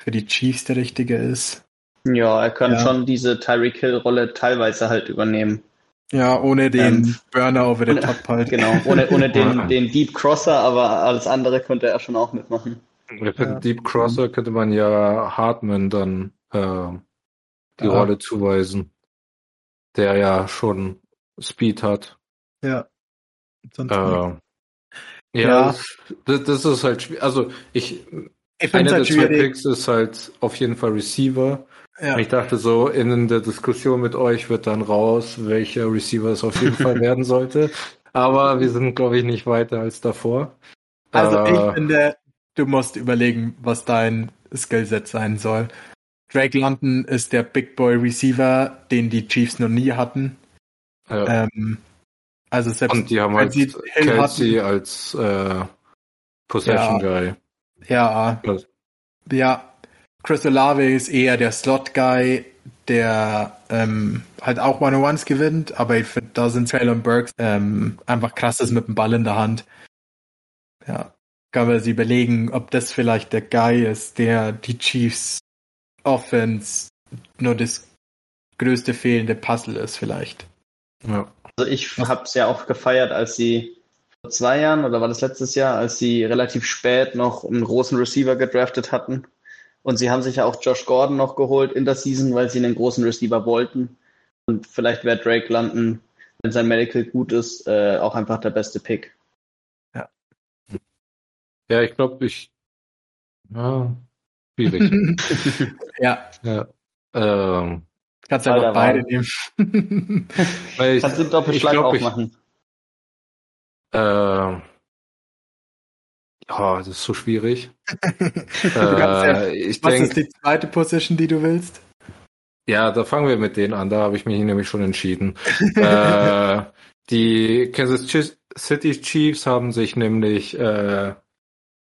für die Chiefs der richtige ist. Ja, er kann ja. schon diese Tyreek Hill-Rolle teilweise halt übernehmen. Ja, ohne den ähm, Burner over the top halt. Genau, ohne, ohne den, den Deep Crosser, aber alles andere könnte er schon auch mitmachen. Mit ja. Deep Crosser könnte man ja Hartman dann äh, die ja. Rolle zuweisen, der ja schon Speed hat. Ja. Äh, ja, ja. Das, das, ist halt schwierig. Also ich, ich einer halt der zwei Picks ist halt auf jeden Fall Receiver. Ja. Ich dachte so, in der Diskussion mit euch wird dann raus, welcher Receiver es auf jeden Fall werden sollte. Aber wir sind, glaube ich, nicht weiter als davor. Also äh, ich finde, du musst überlegen, was dein Skillset sein soll. Drake London ist der Big Boy Receiver, den die Chiefs noch nie hatten. Ja. Ähm, also selbst Und die haben halt Kelsey hatten, als äh, Possession ja, Guy. Ja. Also. Ja. Chris Olave ist eher der Slot-Guy, der ähm, halt auch One-on-Ones gewinnt, aber ich finde, da sind Traylon Burks ähm, einfach krasses mit dem Ball in der Hand. Ja. Kann man sich überlegen, ob das vielleicht der Guy ist, der die Chiefs Offense nur das größte fehlende Puzzle ist vielleicht. Ja. Also ich habe es ja auch gefeiert, als sie vor zwei Jahren oder war das letztes Jahr, als sie relativ spät noch einen großen Receiver gedraftet hatten. Und sie haben sich ja auch Josh Gordon noch geholt in der Season, weil sie einen großen Receiver wollten. Und vielleicht wäre Drake landen, wenn sein Medical gut ist, äh, auch einfach der beste Pick. Ja. Ja, ich glaube, ich. Ja, schwierig. ja. ja. Ähm, Kannst ja auch beide nehmen. Weil ich, Kannst du Doppelschlag auch machen. Äh, Oh, das ist so schwierig. äh, ja, ich was denk, ist die zweite Position, die du willst? Ja, da fangen wir mit denen an. Da habe ich mich nämlich schon entschieden. äh, die Kansas City Chiefs haben sich nämlich äh,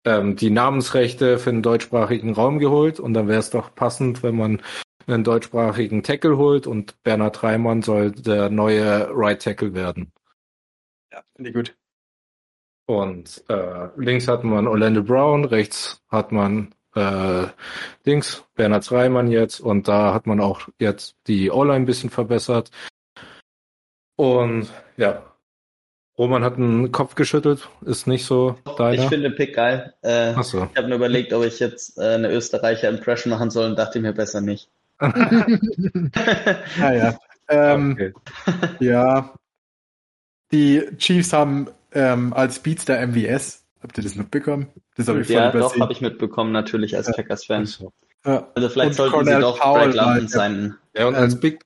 ähm, die Namensrechte für den deutschsprachigen Raum geholt und dann wäre es doch passend, wenn man einen deutschsprachigen Tackle holt und Bernhard Reimann soll der neue Right Tackle werden. Ja, finde ich gut. Und äh, links hat man Orlando Brown, rechts hat man äh, links Bernhard Reimann jetzt und da hat man auch jetzt die O-Line ein bisschen verbessert. Und ja, Roman hat einen Kopf geschüttelt, ist nicht so deiner. Ich finde Pick geil. Äh, Ach so. Ich habe nur überlegt, ob ich jetzt äh, eine Österreicher Impression machen soll und dachte mir besser nicht. ah ja. Ähm, okay. Ja. Die Chiefs haben ähm, als Beatster MVS. Habt ihr das mitbekommen? Das habe ich Ja, doch, habe ich mitbekommen, natürlich als ja. Packers-Fan. Ja. Also vielleicht und sollten Cornell sie doch Powell Drake London sein. Ja, und ähm, als Big,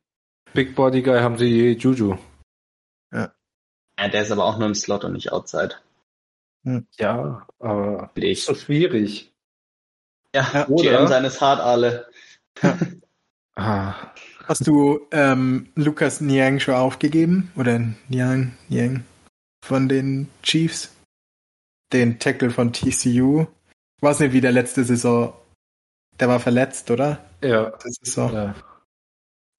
Big Body Guy haben sie Juju. Ja. ja. Der ist aber auch nur im Slot und nicht outside. Hm. Ja, aber ist so schwierig. Ja, ja GM seines Hart alle. ah. Hast du ähm, Lukas Niang schon aufgegeben? Oder Niang? Niang? Von den Chiefs. Den Tackle von TCU. Ich weiß nicht, wie der letzte Saison. Der war verletzt, oder? Ja. Das ist so. Ja.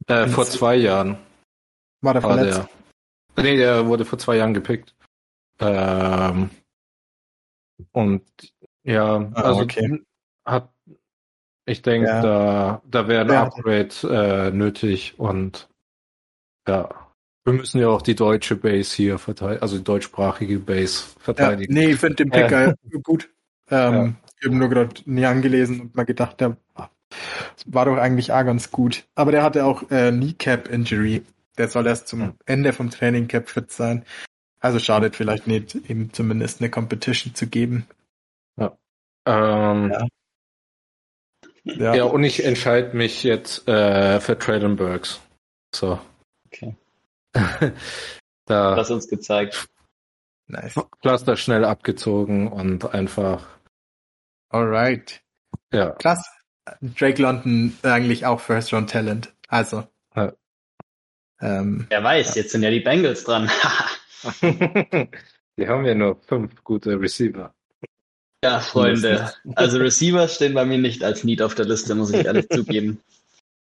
Äh, vor zwei Jahren. War der verletzt? Der, nee, der wurde vor zwei Jahren gepickt. Ähm, und ja, ah, also okay. hat, ich denke, ja. da, da wäre ein ja. Upgrade äh, nötig und ja. Wir müssen ja auch die deutsche Base hier verteidigen, also die deutschsprachige Base verteidigen. Ja, nee, ich finde den Pick äh. gut. Ähm, ja. Ich habe nur gerade nie angelesen und mal gedacht, der war doch eigentlich auch ganz gut. Aber der hatte auch äh, Kneecap-Injury. Der soll erst zum Ende vom Training Cap fit sein. Also schadet vielleicht nicht, ihm zumindest eine Competition zu geben. Ja. Ähm, ja. ja. ja. und ich entscheide mich jetzt äh, für Traylon Burks. So. Okay. da Hast uns gezeigt. Nice. Pflaster schnell abgezogen und einfach. Alright. Ja. Krass. Drake London eigentlich auch First Round Talent. Also. Ja. Ähm, Wer weiß, ja. jetzt sind ja die Bengals dran. die haben ja nur fünf gute Receiver. Ja, Freunde. Also Receiver stehen bei mir nicht als Need auf der Liste, muss ich ehrlich zugeben.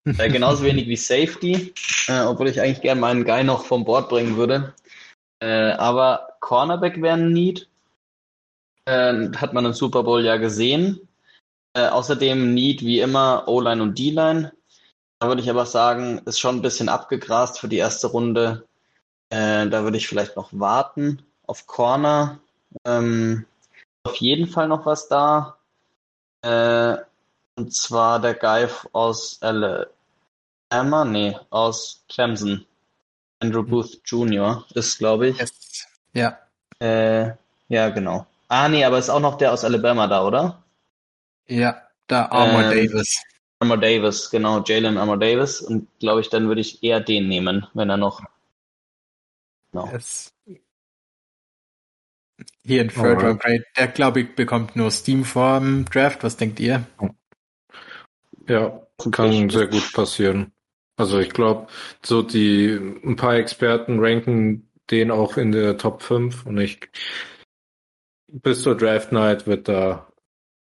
Äh, genauso wenig wie Safety, äh, obwohl ich eigentlich gerne meinen Guy noch vom Board bringen würde. Äh, aber Cornerback wäre ein Need. Äh, hat man im Super Bowl ja gesehen. Äh, außerdem Need wie immer O-Line und D-Line. Da würde ich aber sagen, ist schon ein bisschen abgegrast für die erste Runde. Äh, da würde ich vielleicht noch warten auf Corner. Ähm, auf jeden Fall noch was da. Äh, und zwar der Guy aus Alabama, nee, aus Clemson. Andrew. Booth Jr. ist, glaube ich. Yes. Ja. Äh, ja, genau. Ah, nee, aber ist auch noch der aus Alabama da, oder? Ja, da Armor Ähm, Davis. Armour Davis, genau, Jalen Armour Davis. Und glaube ich, dann würde ich eher den nehmen, wenn er noch. Genau. Yes. Hier in Third. Round Grade, der glaube ich bekommt nur Steam vorm Draft. Was denkt ihr? Ja, kann sehr gut passieren. Also ich glaube, so die ein paar Experten ranken den auch in der Top 5 und ich bis zur Draft Night wird da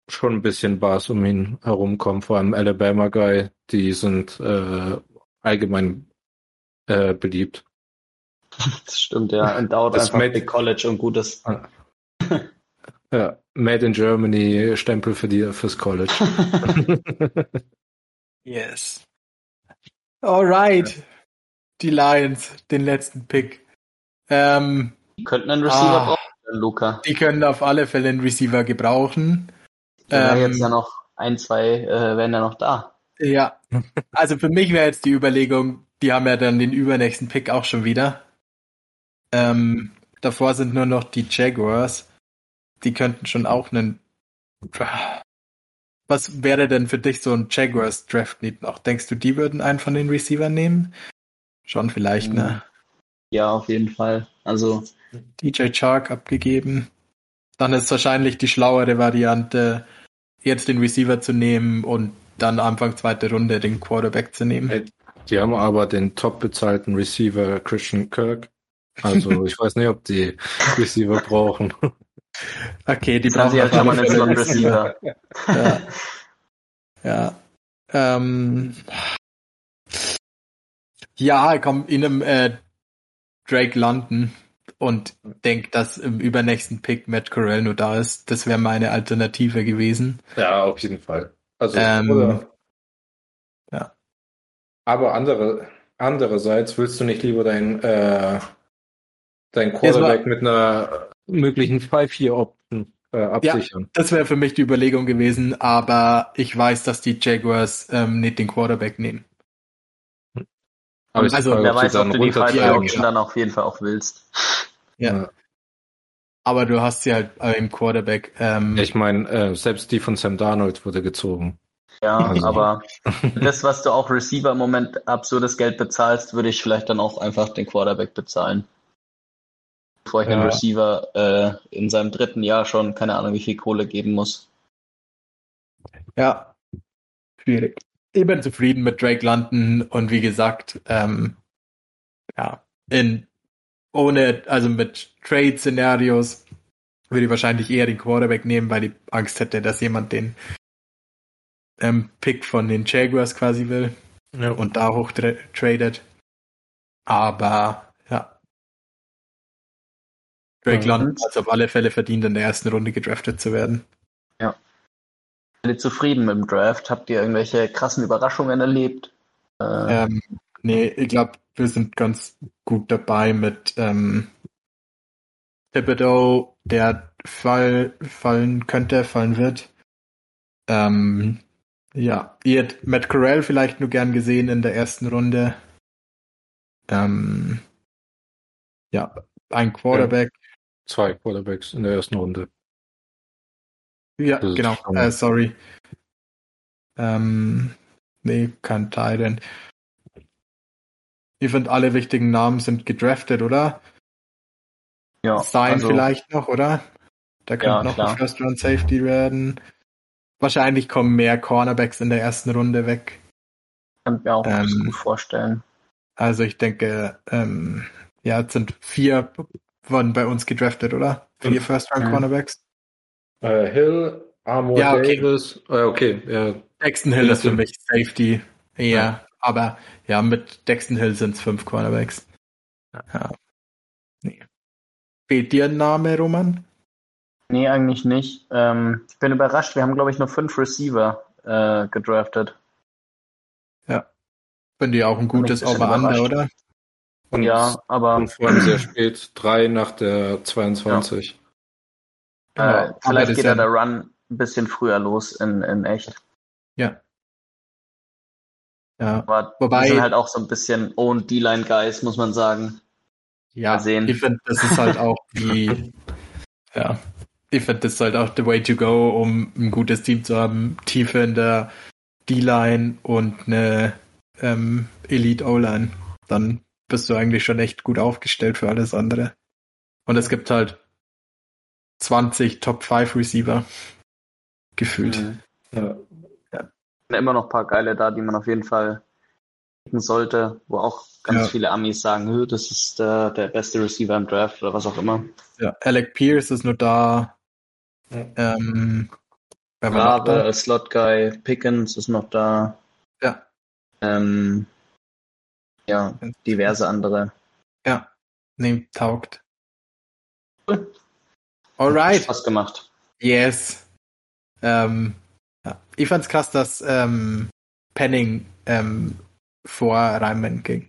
schon ein bisschen Bars um ihn herumkommen, vor allem Alabama Guy, die sind äh, allgemein äh, beliebt. Das stimmt, ja. Und dauert Das einfach Big College und gutes. Ja, Made in Germany Stempel für die fürs College. Yes. Alright. Die Lions, den letzten Pick. Ähm, Die könnten einen Receiver Ah. brauchen, Luca. die können auf alle Fälle einen Receiver gebrauchen. Da Ähm, jetzt ja noch ein, zwei äh, wären ja noch da. Ja, also für mich wäre jetzt die Überlegung, die haben ja dann den übernächsten Pick auch schon wieder. Ähm, davor sind nur noch die Jaguars. Die könnten schon auch einen. Was wäre denn für dich so ein Jaguars Draft Need noch? Denkst du, die würden einen von den Receivern nehmen? Schon vielleicht, ne? Ja, auf jeden Fall. Also, DJ Chark abgegeben. Dann ist wahrscheinlich die schlauere Variante, jetzt den Receiver zu nehmen und dann Anfang zweite Runde den Quarterback zu nehmen. Die haben aber den top bezahlten Receiver Christian Kirk. Also ich weiß nicht, ob die Receiver brauchen. Okay, die brauchen auf schon mal einen Slot Receiver. Ja. ja. Ähm, ja, komm in einem äh, Drake landen und denk, dass im übernächsten Pick Matt Corell nur da ist. Das wäre meine Alternative gewesen. Ja, auf jeden Fall. Also, Ähm, oder, ja. Aber andere, andererseits willst du nicht lieber dein, äh, dein Quarterback mit einer möglichen 5-4-Option äh, absichern. Das wäre für mich die Überlegung gewesen, aber ich weiß, dass die Jaguars ähm, nicht den Quarterback nehmen. Aber also, Frage, Wer weiß, ob du die. Ja, Five-Option dann auf jeden Fall auch willst. Ja. Aber du hast sie halt äh, im Quarterback. Ähm, Ich meine, äh, selbst die von Sam Darnold wurde gezogen. Ja, Also- aber das, was du auch Receiver im Moment absurdes Geld bezahlst, würde ich vielleicht dann auch einfach den Quarterback bezahlen. Bevor ich Ja. den Receiver äh, in seinem dritten Jahr schon keine Ahnung wie viel Kohle geben muss. Ja, schwierig. Ich bin zufrieden mit Drake London und wie gesagt, ähm, ja, in ohne, also mit Trade-Szenarios würde ich wahrscheinlich eher den Quarterback nehmen, weil ich Angst hätte, dass jemand den ähm, Pick von den Jaguars quasi will Ja. und da hoch tra tradet. Aber. Drake. London hat es auf alle Fälle verdient, in der ersten Runde gedraftet zu werden. Seid ihr zufrieden mit dem Draft? Habt ihr irgendwelche krassen Überraschungen erlebt? Äh, Ähm, nee, ich glaube, wir sind ganz gut dabei mit ähm, Thibodeau, der fall, fallen könnte, fallen wird. Ähm, ja, ihr hättet Matt Corral vielleicht nur gern gesehen in der ersten Runde. Ähm, ja, ein Quarterback. Zwei Quarterbacks in der ersten Runde. Ja, Das genau. Äh, sorry. Ähm, nee, kein Titan. Ich finde, alle wichtigen Namen sind gedraftet, oder? ja, Sein also, vielleicht noch, oder? Da könnte Ja, noch klar. ein First Round Safety werden. Wahrscheinlich kommen mehr Cornerbacks in der ersten Runde weg. Kann ich mir auch Ähm, gut vorstellen. Also ich denke, ähm, ja, es sind vier wurden bei uns gedraftet, oder? Vier Fünf. First Round Mhm. Cornerbacks. Äh, Hill, Armour Ja, okay. Davis. Äh, okay, ja, Dexton Hill Ja, ist für mich Safety. Ja, Ja. aber ja, mit Dexton Hill sind es fünf Cornerbacks. Ja. Nee. Fehlt dir ein Name, Roman? Nee, eigentlich nicht. Ähm, ich bin überrascht. Wir haben, glaube ich, nur fünf Receiver äh, gedraftet. Ja. Finde ich auch ein gutes Over-Under, oder? Und, ja, aber. Und vor allem sehr spät, drei nach der 22. Ja. Äh, vielleicht geht ja der Run ein bisschen früher los in, in echt. Ja. Ja. Aber Wobei, die sind halt auch so ein bisschen Own D-Line Guys, muss man sagen. Ja, sehen. ich finde, das ist halt auch die, ja, ich finde, das ist halt auch the way to go, um ein gutes Team zu haben. Tiefe in der D-Line und eine ähm, Elite O-Line. Dann bist du eigentlich schon echt gut aufgestellt für alles andere. Und es gibt halt 20 Top 5 Receiver. Gefühlt. Mhm. Ja. ja. Immer noch ein paar geile da, die man auf jeden Fall picken sollte, wo auch ganz ja. viele Amis sagen, das ist der, der beste Receiver im Draft oder was auch immer. Ja, Alec Pierce ist nur da. Ähm, Rabe als Slot Guy, Pickens ist noch da. Ja. Ähm, ja, diverse andere. Ja, nehmt taugt. Cool. Alright. Spaß gemacht. Yes. Ähm, ja. Ich fand's krass, dass ähm, Penning ähm, vor Reimann ging.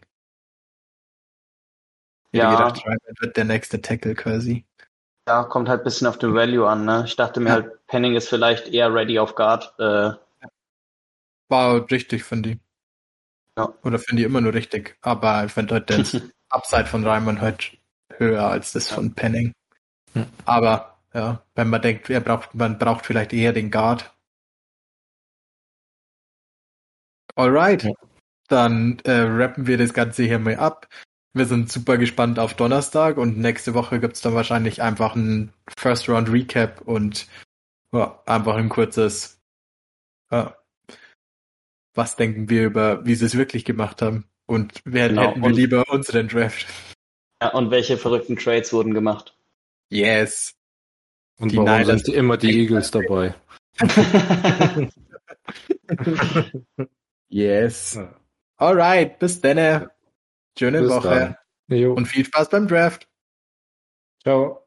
Ich ja. gedacht, Reimann wird der nächste Tackle quasi. Ja, kommt halt ein bisschen auf den Value an. Ne? Ich dachte mir ja. halt, Penning ist vielleicht eher ready auf Guard. Äh, War richtig, finde ich. Ja. Oder finde ich immer nur richtig. Aber ich finde halt das Upside von Reimann halt höher als das ja. von Penning. Hm. Aber ja, wenn man denkt, er braucht, man braucht vielleicht eher den Guard. Alright. Ja. Dann äh, rappen wir das Ganze hier mal ab. Wir sind super gespannt auf Donnerstag und nächste Woche gibt's dann wahrscheinlich einfach ein First Round Recap und ja, einfach ein kurzes ja, was denken wir über, wie sie es wirklich gemacht haben und wer genau. hätten wir und, lieber unseren Draft. Ja, und welche verrückten Trades wurden gemacht. Yes. Und die warum Niners sind immer die Eagles dabei? yes. Alright, bis dann. Schöne Bis Woche. Und viel Spaß beim Draft. Ciao.